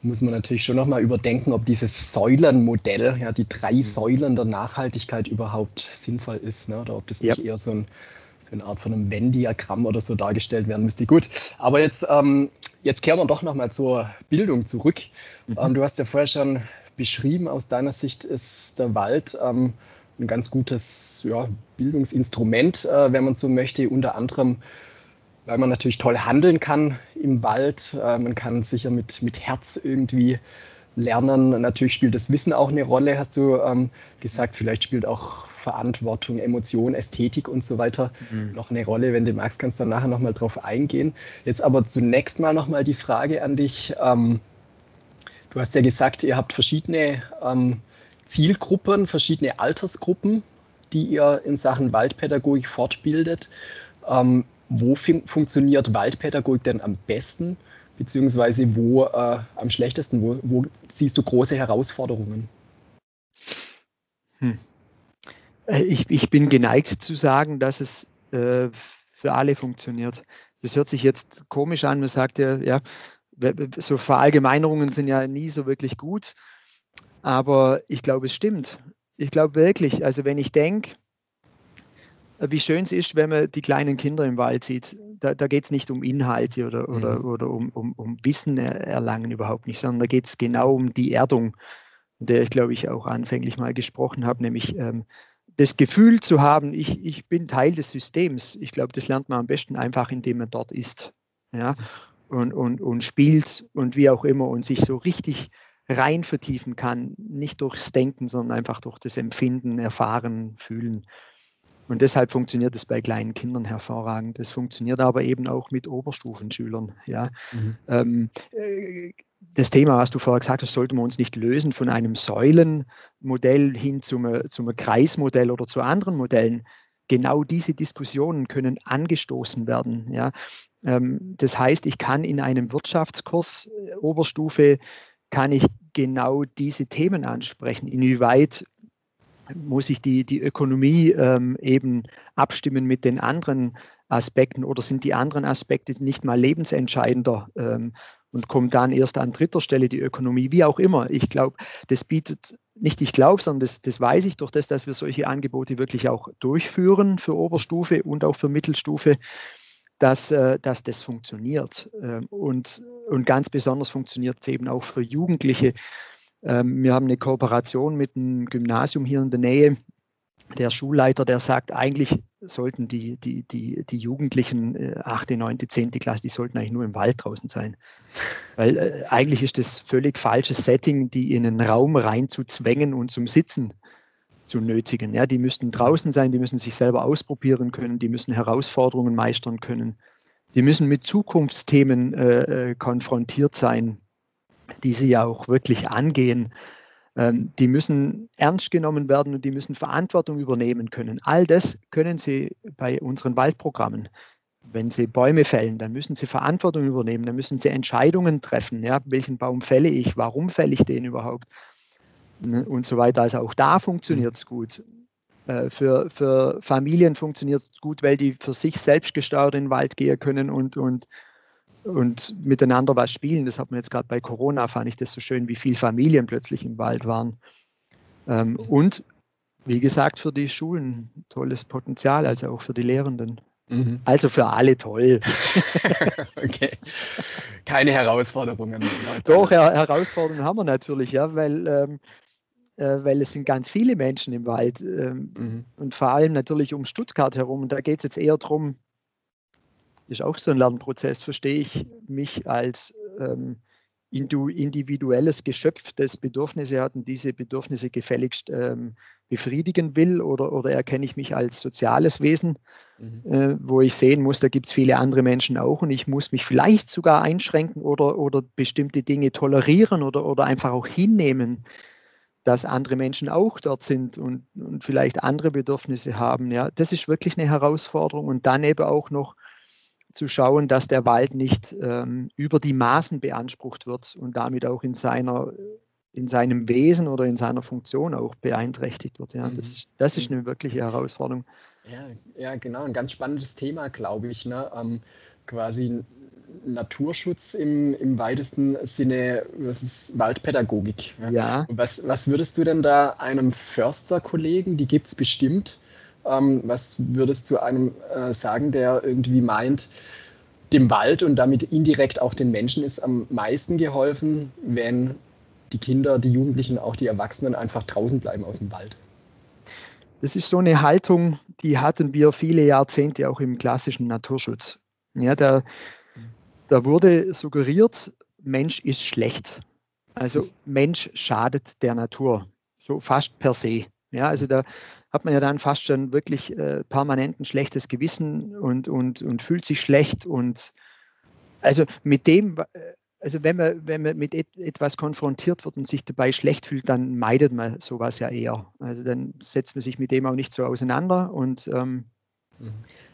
muss man natürlich schon nochmal überdenken, ob dieses Säulenmodell, ja, die drei mhm. Säulen der Nachhaltigkeit überhaupt sinnvoll ist, ne? oder ob das nicht ja. eher so, ein, so, eine Art von einem Venn-Diagramm oder so dargestellt werden müsste. Gut, aber jetzt, ähm, jetzt kehren wir doch nochmal zur Bildung zurück. Mhm. Ähm, du hast ja vorher schon beschrieben. Aus deiner Sicht ist der Wald ähm, ein ganz gutes ja, Bildungsinstrument, äh, wenn man so möchte, unter anderem, weil man natürlich toll handeln kann im Wald. Äh, man kann sicher mit, mit Herz irgendwie lernen. Natürlich spielt das Wissen auch eine Rolle, hast du ähm, gesagt. Vielleicht spielt auch Verantwortung, Emotion, Ästhetik und so weiter mhm. noch eine Rolle. Wenn du magst, kannst du dann nachher nochmal drauf eingehen. Jetzt aber zunächst mal nochmal die Frage an dich. Ähm, Du hast ja gesagt, ihr habt verschiedene ähm, Zielgruppen, verschiedene Altersgruppen, die ihr in Sachen Waldpädagogik fortbildet. Ähm, wo funktioniert Waldpädagogik denn am besten, beziehungsweise wo äh, am schlechtesten? Wo, wo, siehst du große Herausforderungen? Hm. Äh, ich, ich, bin geneigt zu sagen, dass es äh, für alle funktioniert. Das hört sich jetzt komisch an, man sagt ja, ja, so Verallgemeinerungen sind ja nie so wirklich gut, aber ich glaube, es stimmt. Ich glaube wirklich, also wenn ich denke, wie schön es ist, wenn man die kleinen Kinder im Wald sieht. Da, da geht es nicht um Inhalte oder, oder, mhm. oder um, um, um, Wissen erlangen überhaupt nicht, sondern da geht es genau um die Erdung, der ich glaube ich auch anfänglich mal gesprochen habe, nämlich ähm, das Gefühl zu haben, ich, ich bin Teil des Systems. Ich glaube, das lernt man am besten einfach, indem man dort ist. Ja? Und, und, und spielt und wie auch immer und sich so richtig rein vertiefen kann, nicht durchs Denken, sondern einfach durch das Empfinden, Erfahren, Fühlen. Und deshalb funktioniert es bei kleinen Kindern hervorragend. Das funktioniert aber eben auch mit Oberstufenschülern. Ja. Mhm. Ähm, äh, das Thema, was du vorher gesagt hast, sollten wir uns nicht lösen von einem Säulenmodell hin zum, zum Kreismodell oder zu anderen Modellen. Genau diese Diskussionen können angestoßen werden. Ja. Ähm, das heißt, ich kann in einem Wirtschaftskurs äh, Oberstufe, kann ich genau diese Themen ansprechen. Inwieweit muss ich die, die Ökonomie ähm, eben abstimmen mit den anderen Aspekten oder sind die anderen Aspekte nicht mal lebensentscheidender ähm, und kommt dann erst an dritter Stelle die Ökonomie, wie auch immer. Ich glaube, das bietet, nicht ich glaube, sondern das, das weiß ich durch das, dass wir solche Angebote wirklich auch durchführen für Oberstufe und auch für Mittelstufe dass, äh, dass das funktioniert. Ähm, und, und ganz besonders funktioniert es eben auch für Jugendliche. Ähm, wir haben eine Kooperation mit einem Gymnasium hier in der Nähe. Der Schulleiter, der sagt, eigentlich sollten die, die, die, die Jugendlichen, 8., 9., 10. Klasse, die sollten eigentlich nur im Wald draußen sein. Weil äh, eigentlich ist das völlig falsches Setting, die in einen Raum reinzuzwängen und zum Sitzen zu nötigen. Ja, die müssten draußen sein, die müssen sich selber ausprobieren können, die müssen Herausforderungen meistern können, die müssen mit Zukunftsthemen äh, äh, konfrontiert sein, die sie ja auch wirklich angehen. Ähm, die müssen ernst genommen werden und die müssen Verantwortung übernehmen können. All das können sie bei unseren Waldprogrammen. Wenn sie Bäume fällen, dann müssen sie Verantwortung übernehmen, dann müssen sie Entscheidungen treffen. Ja, welchen Baum fälle ich, warum fälle ich den überhaupt? ne, und so weiter. Also auch da funktioniert es gut. Äh, für, für Familien funktioniert es gut, weil die für sich selbst gesteuert in den Wald gehen können und, und, und miteinander was spielen. Das hat man jetzt gerade bei Corona, fand ich das so schön, wie viele Familien plötzlich im Wald waren. Ähm, und wie gesagt, für die Schulen tolles Potenzial, also auch für die Lehrenden. Mhm. Also für alle toll. okay. Keine Herausforderungen. Doch, Her Herausforderungen haben wir natürlich, ja, weil, ähm, äh, weil es sind ganz viele Menschen im Wald ähm, mhm. und vor allem natürlich um Stuttgart herum. Und da geht es jetzt eher darum, ist auch so ein Lernprozess, verstehe ich mich als ähm, individuelles Geschöpf, das Bedürfnisse hat und diese Bedürfnisse gefälligst ähm, befriedigen will oder, oder erkenne ich mich als soziales Wesen, mhm. äh, wo ich sehen muss, da gibt es viele andere Menschen auch und ich muss mich vielleicht sogar einschränken oder, oder bestimmte Dinge tolerieren oder, oder einfach auch hinnehmen, dass andere Menschen auch dort sind und, und vielleicht andere Bedürfnisse haben. Ja, das ist wirklich eine Herausforderung und dann eben auch noch zu schauen, dass der Wald nicht ähm, über die Maßen beansprucht wird und damit auch in seiner in seinem Wesen oder in seiner Funktion auch beeinträchtigt wird. Ja, das, mhm. das ist eine wirkliche Herausforderung. Ja, ja, genau, ein ganz spannendes Thema, glaube ich. Ne? Ähm, quasi Naturschutz im, im weitesten Sinne versus Waldpädagogik. Ja. ja. Was, was würdest du denn da einem Försterkollegen, die gibt es bestimmt, ähm, was würdest du einem äh, sagen, der irgendwie meint, dem Wald und damit indirekt auch den Menschen ist am meisten geholfen, wenn die Kinder, die Jugendlichen, auch die Erwachsenen einfach draußen bleiben aus dem Wald. Das ist so eine Haltung, die hatten wir viele Jahrzehnte auch im klassischen Naturschutz. Ja, da, da wurde suggeriert, Mensch ist schlecht. Also Mensch schadet der Natur, so fast per se. Ja, also da hat man ja dann fast schon wirklich äh, permanent ein schlechtes Gewissen und, und, und fühlt sich schlecht. Und also mit dem, äh, also wenn man, wenn man mit et etwas konfrontiert wird und sich dabei schlecht fühlt, dann meidet man sowas ja eher. Also dann setzt man sich mit dem auch nicht so auseinander. Und ähm, mhm.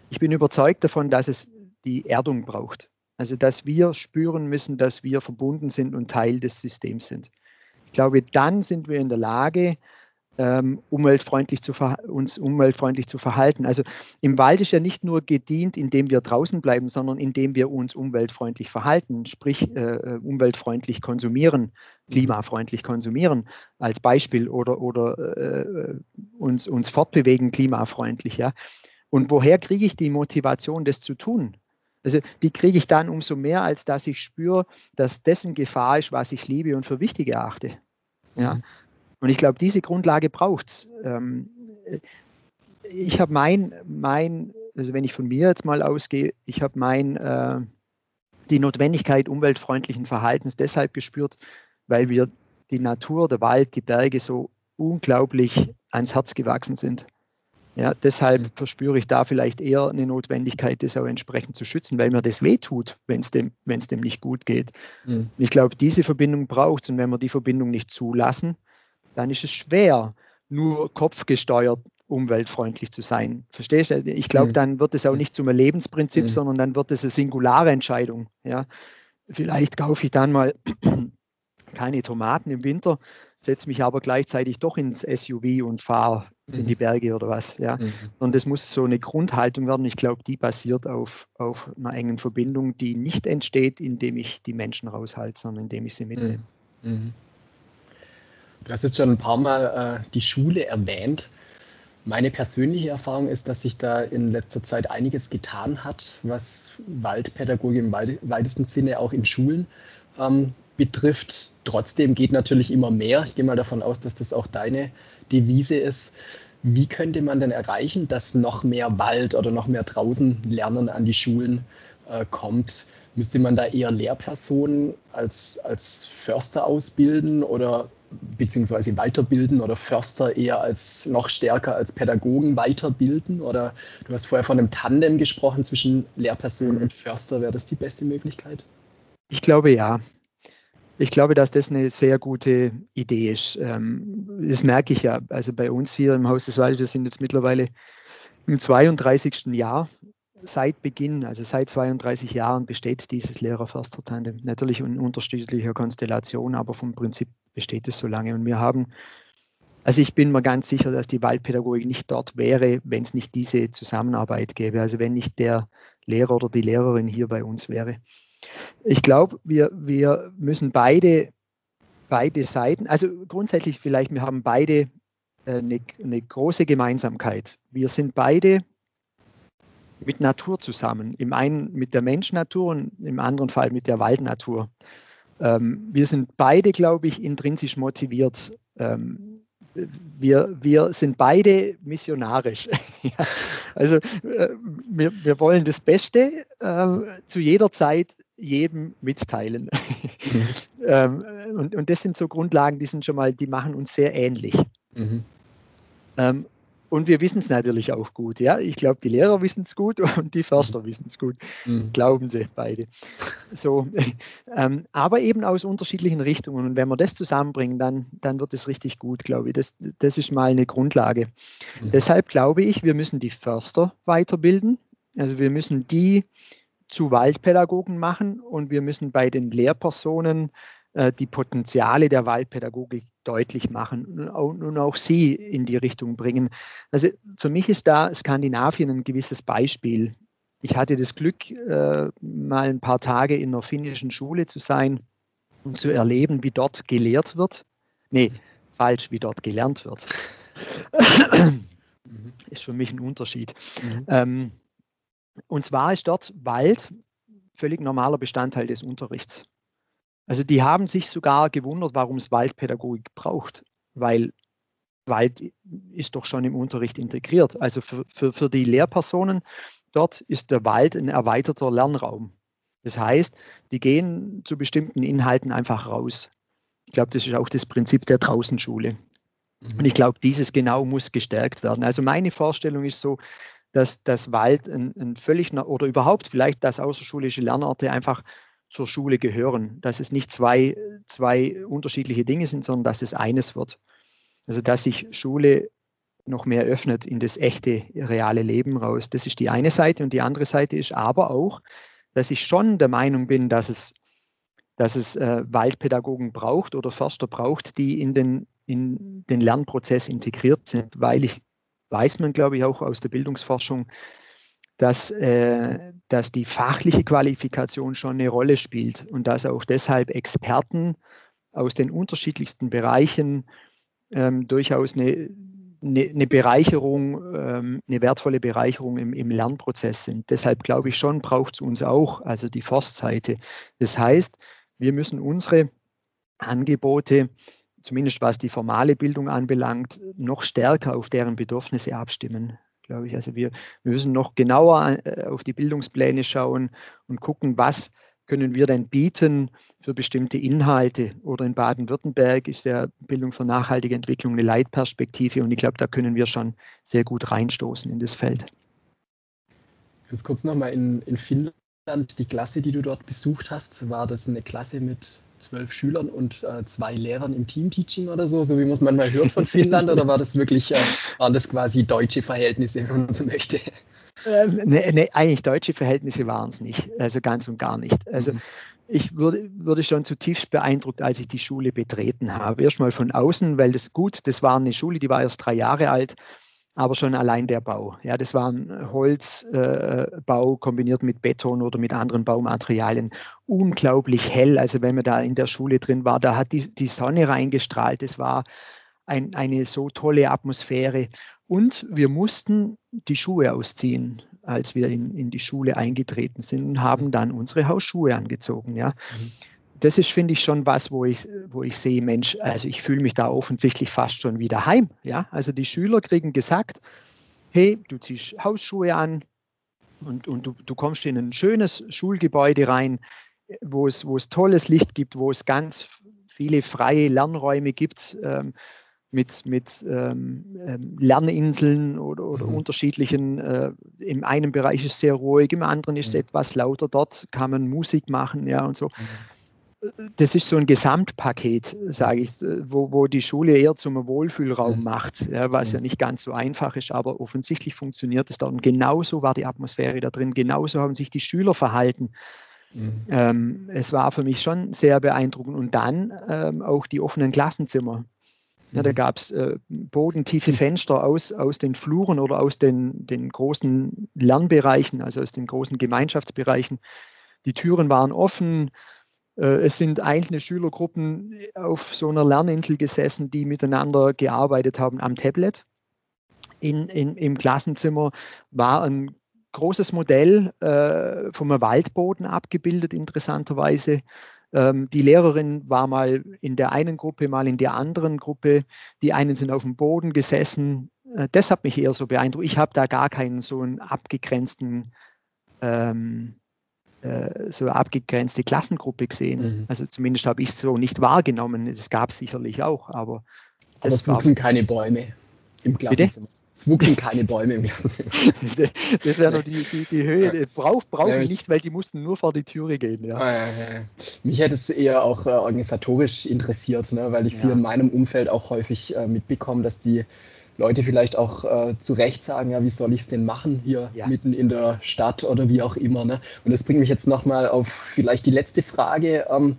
ich bin überzeugt davon, dass es die Erdung braucht. Also dass wir spüren müssen, dass wir verbunden sind und Teil des Systems sind. Ich glaube, dann sind wir in der Lage, ähm, umweltfreundlich zu uns umweltfreundlich zu verhalten. Also im Wald ist ja nicht nur gedient, indem wir draußen bleiben, sondern indem wir uns umweltfreundlich verhalten, sprich äh, äh umweltfreundlich konsumieren, mhm. klimafreundlich konsumieren als Beispiel oder, oder äh, uns, uns fortbewegen klimafreundlich. Ja. Und woher kriege ich die Motivation, das zu tun? Also die kriege ich dann umso mehr, als dass ich spüre, dass dessen Gefahr ist, was ich liebe und für wichtig erachte. Ja. Und ich glaube, diese Grundlage braucht es. Ähm, ich habe mein, mein, also wenn ich von mir jetzt mal ausgehe, ich habe mein, äh, die Notwendigkeit umweltfreundlichen Verhaltens deshalb gespürt, weil wir die Natur, der Wald, die Berge so unglaublich ans Herz gewachsen sind. Ja, deshalb mhm. verspüre ich da vielleicht eher eine Notwendigkeit, das auch entsprechend zu schützen, weil mir das wehtut, wenn es dem, dem nicht gut geht. Mhm. Ich glaube, diese Verbindung braucht es und wenn wir die Verbindung nicht zulassen, dann ist es schwer, nur kopfgesteuert umweltfreundlich zu sein. Verstehst du? Ich glaube, mhm. dann wird es auch nicht zum Lebensprinzip, mhm. sondern dann wird es eine singulare Entscheidung. Ja? Vielleicht kaufe ich dann mal keine Tomaten im Winter, setze mich aber gleichzeitig doch ins SUV und fahre mhm. in die Berge oder was. Ja? Mhm. Und das muss so eine Grundhaltung werden. Ich glaube, die basiert auf, auf einer engen Verbindung, die nicht entsteht, indem ich die Menschen raushalte, sondern indem ich sie mitnehme. Mhm. Du hast jetzt schon ein paar Mal äh, die Schule erwähnt. Meine persönliche Erfahrung ist, dass sich da in letzter Zeit einiges getan hat, was Waldpädagogik im weitesten Sinne auch in Schulen ähm, betrifft. Trotzdem geht natürlich immer mehr. Ich gehe mal davon aus, dass das auch deine Devise ist. Wie könnte man denn erreichen, dass noch mehr Wald oder noch mehr draußen Lernen an die Schulen äh, kommt? Müsste man da eher Lehrpersonen als, als Förster ausbilden oder beziehungsweise weiterbilden oder Förster eher als noch stärker als Pädagogen weiterbilden? Oder du hast vorher von einem Tandem gesprochen zwischen Lehrperson und Förster. Wäre das die beste Möglichkeit? Ich glaube ja. Ich glaube, dass das eine sehr gute Idee ist. Ähm, das merke ich ja. Also bei uns hier im Haus des Waldes, wir sind jetzt mittlerweile im 32. Jahr seit Beginn, also seit 32 Jahren besteht dieses Lehrer-Förster-Tandem. Natürlich in unterschiedlicher Konstellation, aber vom Prinzip besteht es so lange. Und wir haben, also ich bin mir ganz sicher, dass die Waldpädagogik nicht dort wäre, wenn es nicht diese Zusammenarbeit gäbe. Also wenn nicht der Lehrer oder die Lehrerin hier bei uns wäre. Ich glaube, wir, wir müssen beide, beide Seiten, also grundsätzlich vielleicht, wir haben beide eine, äh, eine große Gemeinsamkeit. Wir sind beide mit Natur zusammen. Im einen mit der Menschnatur und im anderen Fall mit der Waldnatur. Ähm, wir sind beide, glaube ich, intrinsisch motiviert. Ähm, wir, wir sind beide missionarisch. ja, also äh, wir, wir wollen das Beste äh, zu jeder Zeit jedem mitteilen. Mhm. ähm, und, und das sind so Grundlagen, die sind schon mal, die machen uns sehr ähnlich. Mhm. Ähm, und wir wissen es natürlich auch gut. Ja? Ich glaube, die Lehrer wissen es gut und die Förster wissen es gut. Mhm. Glauben sie beide. So, ähm, aber eben aus unterschiedlichen Richtungen. Und wenn wir das zusammenbringen, dann, dann wird es richtig gut, glaube ich. Das, das ist mal eine Grundlage. Mhm. Deshalb glaube ich, wir müssen die Förster weiterbilden. Also wir müssen die zu Waldpädagogen machen und wir müssen bei den Lehrpersonen äh, die Potenziale der Waldpädagogik deutlich machen und auch sie in die Richtung bringen. Also für mich ist da Skandinavien ein gewisses Beispiel. Ich hatte das Glück, äh, mal ein paar Tage in einer finnischen Schule zu sein und zu erleben, wie dort gelehrt wird. Nee, falsch, wie dort gelernt wird. Mhm. ist für mich ein Unterschied. Mhm. Ähm, und zwar ist dort Wald völlig normaler Bestandteil des Unterrichts. Also die haben sich sogar gewundert, warum es Waldpädagogik braucht, weil Wald ist doch schon im Unterricht integriert. Also für, für, für die Lehrpersonen dort ist der Wald ein erweiterter Lernraum. Das heißt, die gehen zu bestimmten Inhalten einfach raus. Ich glaube, das ist auch das Prinzip der Draußenschule. Und ich glaube, dieses genau muss gestärkt werden. Also meine Vorstellung ist so, dass das Wald ein, ein völlig oder überhaupt vielleicht das außerschulische Lernorte einfach zur Schule gehören, dass es nicht zwei, zwei unterschiedliche Dinge sind, sondern dass es eines wird. Also dass sich Schule noch mehr öffnet in das echte, reale Leben raus. Das ist die eine Seite und die andere Seite ist aber auch, dass ich schon der Meinung bin, dass es, dass es äh, Waldpädagogen braucht oder Förster braucht, die in den, in den Lernprozess integriert sind, weil ich weiß man, glaube ich, auch aus der Bildungsforschung, dass, äh, dass die fachliche Qualifikation schon eine Rolle spielt und dass auch deshalb Experten aus den unterschiedlichsten Bereichen ähm, durchaus eine, eine, eine Bereicherung, ähm, eine wertvolle Bereicherung im, im, Lernprozess sind. Deshalb glaube ich schon, braucht es uns auch, also die Forstseite. Das heißt, wir müssen unsere Angebote, zumindest was die formale Bildung anbelangt, noch stärker auf deren Bedürfnisse abstimmen glaube ich. Also wir, wir müssen noch genauer äh, auf die Bildungspläne schauen und gucken, was können wir denn bieten für bestimmte Inhalte. Oder in Baden-Württemberg ist der Bildung für nachhaltige Entwicklung eine Leitperspektive und ich glaube, da können wir schon sehr gut reinstoßen in das Feld. Ganz kurz nochmal in, in Finnland, die Klasse, die du dort besucht hast, war das eine Klasse mit zwölf Schülern und äh, zwei Lehrern im Teamteaching oder so, so wie man es manchmal hört von Finnland, oder war das wirklich, äh, waren das quasi deutsche Verhältnisse, wenn man so möchte? Ähm, nee, nee, eigentlich deutsche Verhältnisse waren es nicht, also ganz und gar nicht. Also mhm. ich wurde, wurde schon zutiefst beeindruckt, als ich die Schule betreten habe. Erstmal von außen, weil das gut, das war eine Schule, die war erst drei Jahre alt aber schon allein der Bau. Ja, das war ein Holzbau äh, kombiniert mit Beton oder mit anderen Baumaterialien. Unglaublich hell. Also wenn man da in der Schule drin war, da hat die, die Sonne reingestrahlt. Es war ein, eine so tolle Atmosphäre. Und wir mussten die Schuhe ausziehen, als wir in, in die Schule eingetreten sind und haben dann unsere Hausschuhe angezogen. Ja. Mhm das ist, finde ich, schon was, wo ich, wo ich sehe, Mensch, also ich fühle mich da offensichtlich fast schon wieder heim. Ja? Also die Schüler kriegen gesagt, hey, du ziehst Hausschuhe an und, und du, du kommst in ein schönes Schulgebäude rein, wo es, wo es tolles Licht gibt, wo es ganz viele freie Lernräume gibt. Ähm, mit, mit ähm, ähm Lerninseln oder, oder mhm. unterschiedlichen, äh, im einen Bereich ist es sehr ruhig, im anderen ist es mhm. etwas lauter, dort kann man Musik machen, ja, und so. Mhm. Das ist so ein Gesamtpaket, sage ich, wo, wo die Schule eher zum Wohlfühlraum mhm. macht, ja, was ja mhm. nicht ganz so einfach ist, aber offensichtlich funktioniert es dort. Und genauso war die Atmosphäre da drin, genauso haben sich die Schüler verhalten. Mhm. Ähm, es war für mich schon sehr beeindruckend. Und dann ähm, auch die offenen Klassenzimmer. Ja, da mhm. gab es äh, bodentiefe Fenster aus, aus den Fluren oder aus den, den großen Lernbereichen, also aus den großen Gemeinschaftsbereichen. Die Türen waren offen. Äh, es sind einzelne Schülergruppen auf so einer Lerninsel gesessen, die miteinander gearbeitet haben am Tablet. In, in, Im Klassenzimmer war ein großes Modell äh, vom Waldboden abgebildet, interessanterweise. Ähm, die Lehrerin war mal in der einen Gruppe, mal in der anderen Gruppe. Die einen sind auf dem Boden gesessen. Äh, das hat mich eher so beeindruckt. Ich habe da gar keinen so einen abgegrenzten, ähm, äh, so abgegrenzte Klassengruppe gesehen. Mhm. Also zumindest habe ich es so nicht wahrgenommen. Es gab sicherlich auch, aber. Aber es wuchsen keine Bäume im Klassenzimmer. Bitte? Es wuchsen keine Bäume im Klassenzimmer. das wäre noch die, die, die Höhe. Brauche brauch ich nicht, weil die mussten nur vor die Türe gehen. Ja. Ah, Mich hätte es eher auch äh, organisatorisch interessiert, ne? weil ich ja. hier in meinem Umfeld auch häufig äh, mitbekomme, dass die Leute vielleicht auch äh, zu Recht sagen, ja, wie soll ich es denn machen hier ja. mitten in der Stadt oder wie auch immer. Ne? Und das bringt mich jetzt nochmal auf vielleicht die letzte Frage. Ähm,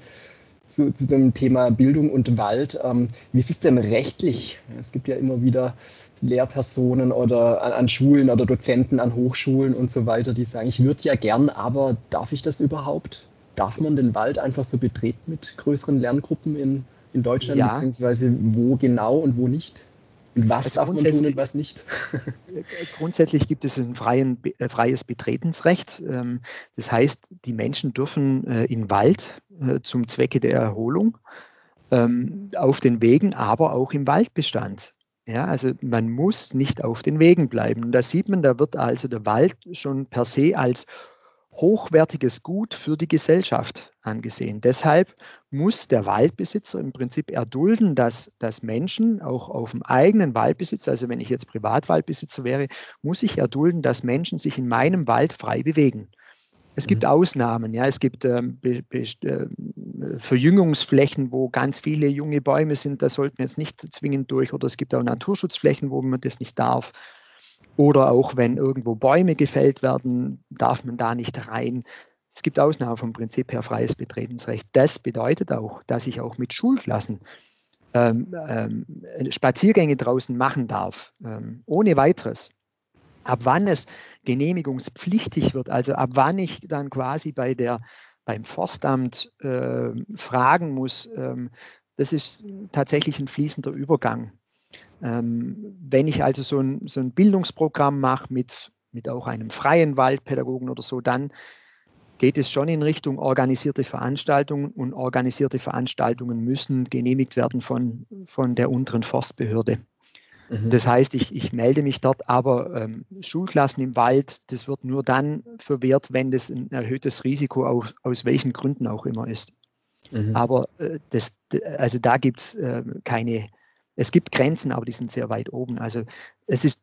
zu, zu, dem Thema Bildung und Wald. Ähm, wie ist es denn rechtlich? Es gibt ja immer wieder Lehrpersonen oder an, an, Schulen oder Dozenten an Hochschulen und so weiter, die sagen, ich würde ja gern, aber darf ich das überhaupt? Darf man den Wald einfach so betreten mit größeren Lerngruppen in, in Deutschland, ja. beziehungsweise wo genau und wo nicht? Was also darf man tun und was nicht? grundsätzlich gibt es ein freien, äh, freies Betretensrecht. Ähm, das heißt, die Menschen dürfen äh, in Wald äh, zum Zwecke der Erholung ähm, auf den Wegen, aber auch im Waldbestand. Ja, also man muss nicht auf den Wegen bleiben. Und da sieht man, da wird also der Wald schon per se als hochwertiges Gut für die Gesellschaft angesehen. Deshalb muss der Waldbesitzer im Prinzip erdulden, dass, dass Menschen auch auf dem eigenen Waldbesitz, also wenn ich jetzt Privatwaldbesitzer wäre, muss ich erdulden, dass Menschen sich in meinem Wald frei bewegen. Es gibt mhm. Ausnahmen, ja, es gibt ähm, Be Be äh, Verjüngungsflächen, wo ganz viele junge Bäume sind, da sollten wir jetzt nicht zwingend durch, oder es gibt auch Naturschutzflächen, wo man das nicht darf. Oder auch wenn irgendwo Bäume gefällt werden, darf man da nicht rein. Es gibt Ausnahmen vom Prinzip her freies Betretensrecht. Das bedeutet auch, dass ich auch mit Schulklassen ähm, ähm, Spaziergänge draußen machen darf, ähm, ohne weiteres. Ab wann es genehmigungspflichtig wird, also ab wann ich dann quasi bei der, beim Forstamt äh, fragen muss, ähm, das ist tatsächlich ein fließender Übergang. Ähm, wenn ich also so ein, so ein Bildungsprogramm mache mit, mit auch einem freien Waldpädagogen oder so, dann geht es schon in Richtung organisierte Veranstaltungen und organisierte Veranstaltungen müssen genehmigt werden von, von der unteren Forstbehörde. Mhm. Das heißt, ich, ich melde mich dort, aber ähm, Schulklassen im Wald, das wird nur dann verwehrt, wenn das ein erhöhtes Risiko auf, aus welchen Gründen auch immer ist. Mhm. Aber äh, das, also da gibt es äh, keine, es gibt Grenzen, aber die sind sehr weit oben. Also es ist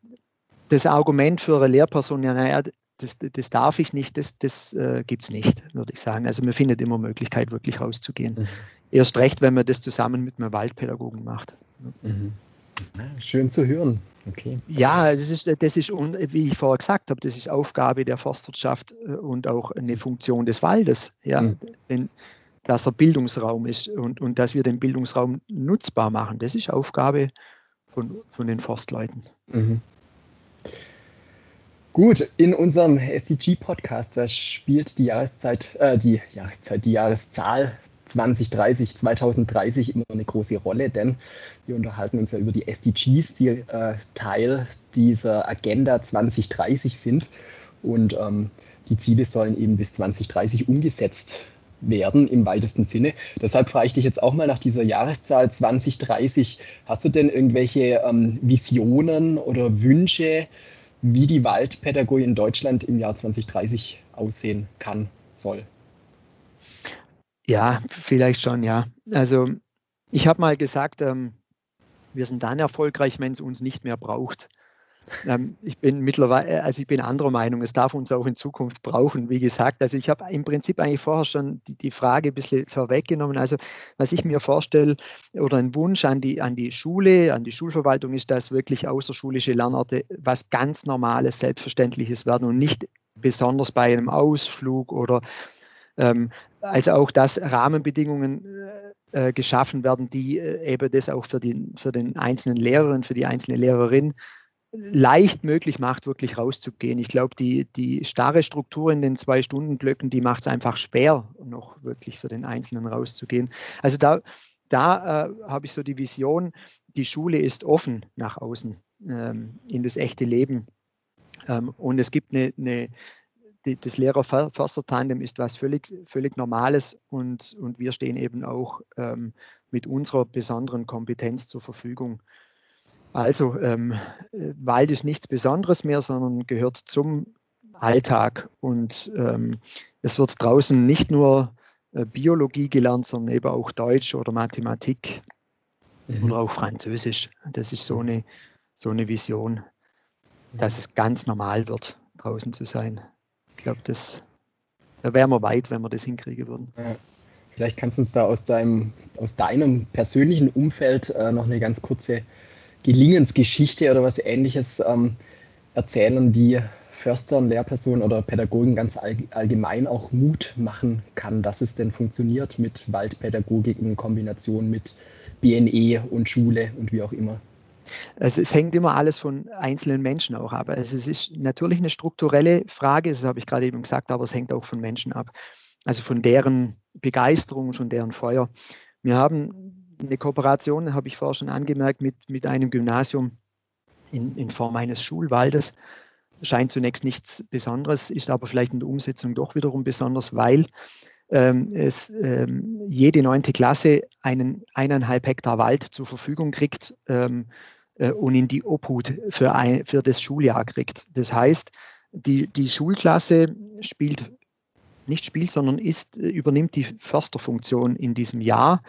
das Argument für eine Lehrperson, ja, naja, das, das darf ich nicht, das, das äh, gibt es nicht, würde ich sagen. Also man findet immer Möglichkeit, wirklich rauszugehen. Mhm. Erst recht, wenn man das zusammen mit einem Waldpädagogen macht. Mhm. Schön zu hören. Okay. Ja, das ist, das ist, wie ich vorher gesagt habe, das ist Aufgabe der Forstwirtschaft äh, und auch eine Funktion des Waldes, ja, mhm. denn, dass er Bildungsraum ist und, und dass wir den Bildungsraum nutzbar machen. Das ist Aufgabe von, von den Forstleuten. Mhm. Gut, in unserem SDG-Podcast, spielt die Jahreszeit, äh, die Jahreszeit, die Jahreszahl 2030, 2030 immer eine große Rolle, denn wir unterhalten uns ja über die SDGs, die äh, Teil dieser Agenda 2030 sind. Und ähm, die Ziele sollen eben bis 2030 umgesetzt werden im weitesten Sinne. Deshalb frage ich dich jetzt auch mal nach dieser Jahreszahl 2030. Hast du denn irgendwelche ähm, Visionen oder Wünsche, wie die Waldpädagogik in Deutschland im Jahr 2030 aussehen kann, soll? Ja, vielleicht schon, ja. Also ich habe mal gesagt, ähm, wir sind dann erfolgreich, wenn es uns nicht mehr braucht. Ähm, ich bin mittlerweile, äh, also ich bin anderer Meinung, es darf uns auch in Zukunft brauchen, wie gesagt. Also ich habe im Prinzip eigentlich vorher schon die, die Frage ein bisschen vorweggenommen. Also was ich mir vorstelle oder ein Wunsch an die, an die Schule, an die Schulverwaltung ist, dass wirklich außerschulische Lernorte was ganz Normales, Selbstverständliches werden und nicht besonders bei einem Ausflug oder ähm, also auch, dass Rahmenbedingungen äh, äh, geschaffen werden, die äh, eben das auch für, die, für den einzelnen Lehrerin, für die einzelne Lehrerin leicht möglich macht, wirklich rauszugehen. Ich glaube, die, die starre Struktur in den zwei Stunden Blöcken, die macht es einfach schwer, noch wirklich für den Einzelnen rauszugehen. Also da, da äh, habe ich so die Vision, die Schule ist offen nach außen ähm, in das echte Leben. Ähm, und es gibt eine, eine die, das Lehrer-Förster-Tandem ist was völlig, völlig Normales und, und wir stehen eben auch ähm, mit unserer besonderen Kompetenz zur Verfügung. Also ähm, Wald ist nichts Besonderes mehr, sondern gehört zum Alltag. Und ähm, es wird draußen nicht nur äh, Biologie gelernt, sondern eben auch Deutsch oder Mathematik mhm. oder auch Französisch. Das ist so eine, so eine Vision, dass es ganz normal wird, draußen zu sein. Ich glaube, da wären wir weit, wenn wir das hinkriegen würden. Ja. Vielleicht kannst du uns da aus deinem, aus deinem persönlichen Umfeld äh, noch eine ganz kurze Gelingensgeschichte oder was ähnliches ähm, erzählen, die Förstern, Lehrpersonen oder Pädagogen ganz allgemein auch Mut machen kann, dass es denn funktioniert mit Waldpädagogik in Kombination mit BNE und Schule und wie auch immer. Also es hängt immer alles von einzelnen Menschen auch ab. Also es ist natürlich eine strukturelle Frage, das habe ich gerade eben gesagt, aber es hängt auch von Menschen ab. Also von deren Begeisterung, von deren Feuer. Wir haben eine Kooperation, habe ich vorher schon angemerkt, mit, mit einem Gymnasium in, in Form eines Schulwaldes. Scheint zunächst nichts Besonderes, ist aber vielleicht in der Umsetzung doch wiederum besonders, weil ähm, es ähm, jede neunte Klasse einen eineinhalb Hektar Wald zur Verfügung kriegt ähm, äh, und in die Obhut für, ein, für das Schuljahr kriegt. Das heißt, die, die Schulklasse spielt, nicht spielt, sondern ist, übernimmt die Försterfunktion in diesem Jahr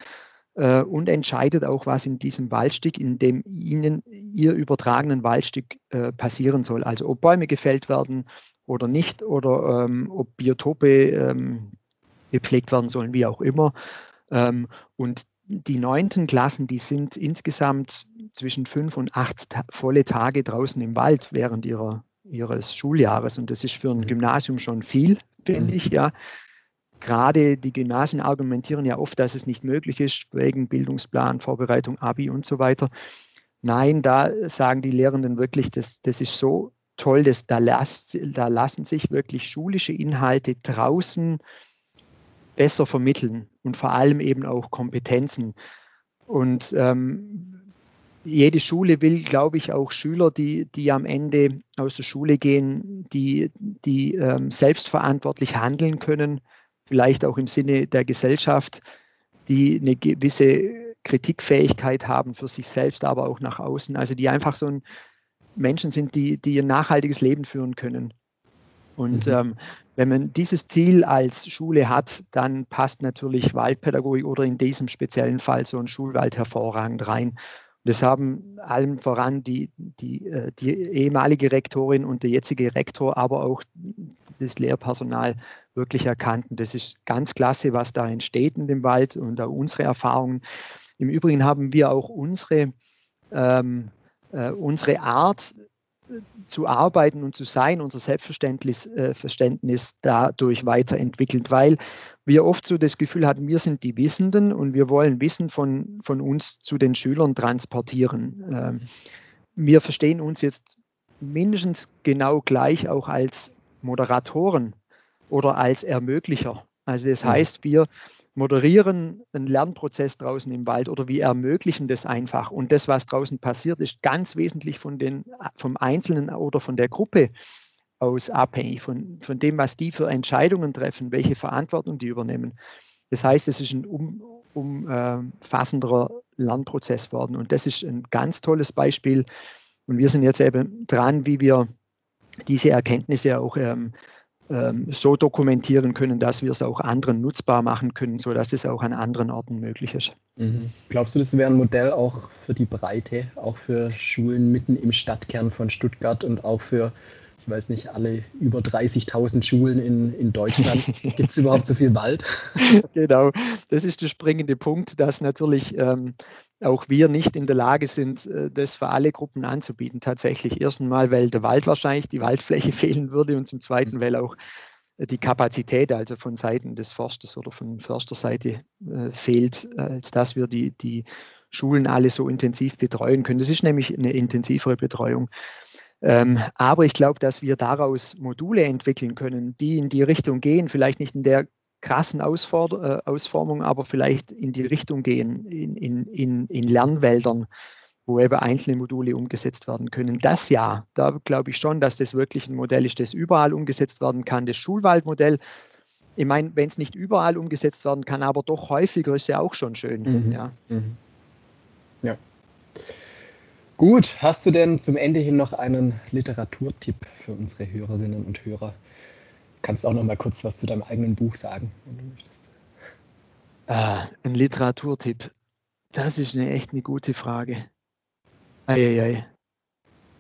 äh, und entscheidet auch, was in diesem Waldstück, in dem Ihnen Ihr übertragenen Waldstück äh, passieren soll. Also ob Bäume gefällt werden oder nicht oder ähm, ob Biotope ähm, gepflegt werden sollen, wie auch immer. Ähm, und die neunten Klassen, die sind insgesamt zwischen fünf und acht ta volle Tage draußen im Wald während ihrer, ihres Schuljahres. Und das ist für ein mhm. Gymnasium schon viel, finde ich, ja gerade die Gymnasien argumentieren ja oft, dass es nicht möglich ist, wegen Bildungsplan, Vorbereitung, Abi und so weiter. Nein, da sagen die Lehrenden wirklich, das, das ist so toll, dass da, las, da lassen sich wirklich schulische Inhalte draußen besser vermitteln und vor allem eben auch Kompetenzen. Und ähm, jede Schule will, glaube ich, auch Schüler, die, die am Ende aus der Schule gehen, die, die ähm, selbstverantwortlich handeln können, vielleicht auch im Sinne der Gesellschaft, die eine gewisse Kritikfähigkeit haben für sich selbst, aber auch nach außen. Also die einfach so ein Menschen sind, die, die ein nachhaltiges Leben führen können. Und mhm. ähm, wenn man dieses Ziel als Schule hat, dann passt natürlich Waldpädagogik oder in diesem speziellen Fall so ein Schulwald hervorragend rein. Und das haben allem voran die, die, äh, die ehemalige Rektorin und der jetzige Rektor, aber auch das Lehrpersonal wirklich erkannt. Und das ist ganz klasse, was da entsteht in dem Wald und auch unsere Erfahrungen. Im Übrigen haben wir auch unsere, ähm, äh, unsere Art äh, zu arbeiten und zu sein, unser Selbstverständnis äh, dadurch weiterentwickelt, weil wir oft so das Gefühl hatten, wir sind die Wissenden und wir wollen Wissen von, von uns zu den Schülern transportieren. Ähm, wir verstehen uns jetzt mindestens genau gleich auch als Moderatoren oder als Ermöglicher. Also das heißt, wir moderieren einen Lernprozess draußen im Wald oder wir ermöglichen das einfach. Und das, was draußen passiert, ist ganz wesentlich von den, vom Einzelnen oder von der Gruppe aus abhängig, von, von dem, was die für Entscheidungen treffen, welche Verantwortung die übernehmen. Das heißt, es ist ein um, umfassenderer Lernprozess worden. Und das ist ein ganz tolles Beispiel. Und wir sind jetzt eben dran, wie wir diese Erkenntnisse auch ähm, so dokumentieren können, dass wir es auch anderen nutzbar machen können, sodass es auch an anderen Orten möglich ist. Mhm. Glaubst du, das wäre ein Modell auch für die Breite, auch für Schulen mitten im Stadtkern von Stuttgart und auch für, ich weiß nicht, alle über 30.000 Schulen in, in Deutschland? Gibt es überhaupt so viel Wald? genau, das ist der springende Punkt, dass natürlich ähm, auch wir nicht in der Lage sind, äh, das für alle Gruppen anzubieten. Tatsächlich erst einmal, weil der Wald wahrscheinlich die Waldfläche fehlen würde und zum Zweiten, weil auch äh, die Kapazität, also von Seiten des Forsters oder von Försterseite äh, fehlt, als dass wir die, die Schulen alle so intensiv betreuen können. Das ist nämlich eine intensivere Betreuung. Ähm, aber ich glaube, dass wir daraus Module entwickeln können, die in die Richtung gehen, vielleicht nicht in der krassen Ausforder äh, Ausformung, aber vielleicht in die Richtung gehen, in, in, in, in Lernwäldern, wo eben einzelne Module umgesetzt werden können. Das ja, da glaube ich schon, dass das wirklich ein Modell ist, das überall umgesetzt werden kann. Das Schulwaldmodell, ich meine, wenn es nicht überall umgesetzt werden kann, aber doch häufiger, ist ja auch schon schön. Mhm. Ja. Mhm. ja. Gut, hast du denn zum Ende hin noch einen Literaturtipp für unsere Hörerinnen und Hörer? Kannst auch noch mal kurz was zu deinem eigenen Buch sagen, wenn du möchtest. Ah, ein Literaturtipp. Das ist eine echt eine gute Frage. Eieiei.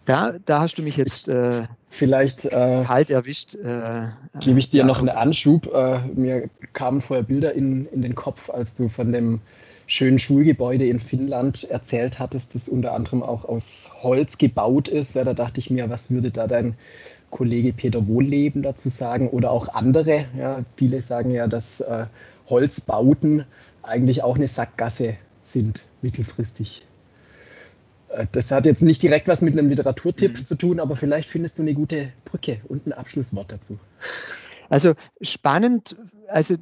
Da, da hast du mich jetzt äh, vielleicht äh, kalt erwischt. Äh, gebe ich dir ja, noch einen Anschub. Äh, mir kamen vorher Bilder in, in den Kopf, als du von dem schönen Schulgebäude in Finnland erzählt hattest, das unter anderem auch aus Holz gebaut ist. Ja, da dachte ich mir, was würde da dein Kollege Peter Wohlleben dazu sagen oder auch andere. Ja, viele sagen ja, dass äh, Holzbauten eigentlich auch eine Sackgasse sind, mittelfristig. Äh, das hat jetzt nicht direkt was mit einem Literaturtipp mhm. zu tun, aber vielleicht findest du eine gute Brücke und ein Abschlusswort dazu. Also spannend, also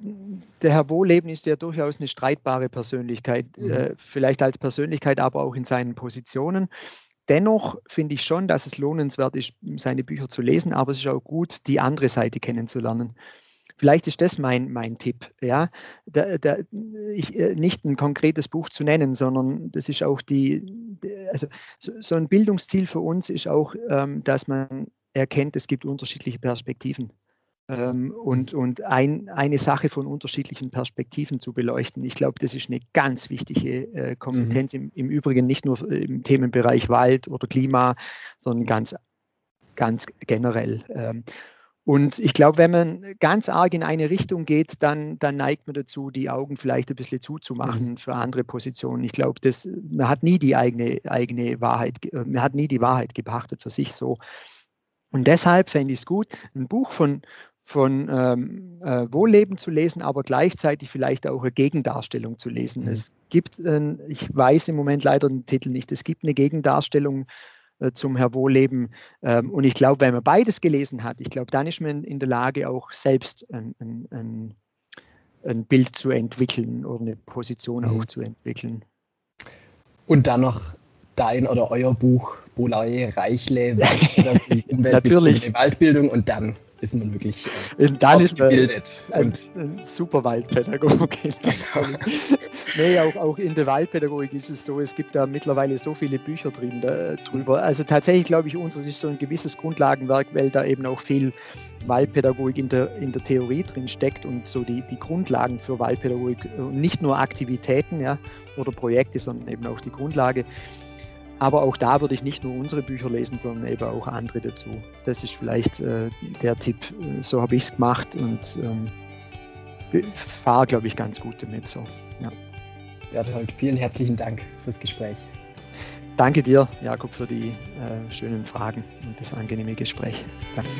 der Herr Wohleben ist ja durchaus eine streitbare Persönlichkeit, mhm. äh, vielleicht als Persönlichkeit, aber auch in seinen Positionen. Dennoch finde ich schon, dass es lohnenswert ist, seine Bücher zu lesen, aber es ist auch gut, die andere Seite kennenzulernen. Vielleicht ist das mein, mein Tipp, ja, da, da, ich, äh, nicht ein konkretes Buch zu nennen, sondern das ist auch die, also so, ein Bildungsziel für uns ist auch, ähm, dass man erkennt, es gibt unterschiedliche Perspektiven und, und ein, eine Sache von unterschiedlichen Perspektiven zu beleuchten. Ich glaube, das ist eine ganz wichtige äh, Kompetenz, mhm. im, im, Übrigen nicht nur im Themenbereich Wald oder Klima, sondern ganz, ganz generell. Ähm, und ich glaube, wenn man ganz arg in eine Richtung geht, dann, dann neigt man dazu, die Augen vielleicht ein bisschen zuzumachen mhm. für andere Positionen. Ich glaube, man hat nie die eigene, eigene Wahrheit, man hat nie die Wahrheit gepachtet für sich so. Und deshalb fände ich es gut, ein Buch von, von ähm, äh, Wohlleben zu lesen, aber gleichzeitig vielleicht auch eine Gegendarstellung zu lesen. Mhm. Es gibt, äh, ich weiß im Moment leider den Titel nicht, es gibt eine Gegendarstellung äh, zum Herr Wohlleben. Ähm, und ich glaube, wenn man beides gelesen hat, ich glaube, dann ist man in der Lage, auch selbst ein, ein, ein, ein Bild zu entwickeln oder eine Position mhm. auch zu entwickeln. Und dann noch dein oder euer Buch Bolei Reichle, Umwelt Natürlich. Waldbildung und dann ist man wirklich äh, dann ist man gebildet. Ein, super Waldpädagoge. Genau. nee, auch, auch in der Waldpädagogik ist es so, es gibt da mittlerweile so viele Bücher drin, da, drüber. Also tatsächlich glaube ich, unseres ist so ein gewisses Grundlagenwerk, weil da eben auch viel Waldpädagogik in der, in der Theorie drin steckt und so die, die Grundlagen für Waldpädagogik, nicht nur Aktivitäten ja, oder Projekte, sondern eben auch die Grundlage. Aber auch da würde ich nicht nur unsere Bücher lesen, sondern eben auch andere dazu. Das ist vielleicht äh, der Tipp. So habe ich es gemacht und ähm, fahre, glaube ich, ganz gut damit. So. Ja. Berthold, vielen herzlichen Dank fürs Gespräch. Danke dir, Jakob, für die äh, schönen Fragen und das angenehme Gespräch. Danke.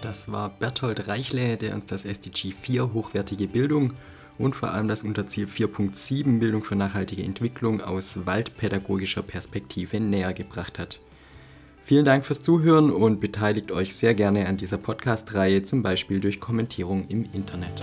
Das war Berthold Reichle, der uns das SDG 4 hochwertige Bildung und vor allem das Unterziel 4.7 Bildung für nachhaltige Entwicklung aus waldpädagogischer Perspektive näher gebracht hat. Vielen Dank fürs Zuhören und beteiligt euch sehr gerne an dieser Podcast-Reihe, zum Beispiel durch Kommentierung im Internet.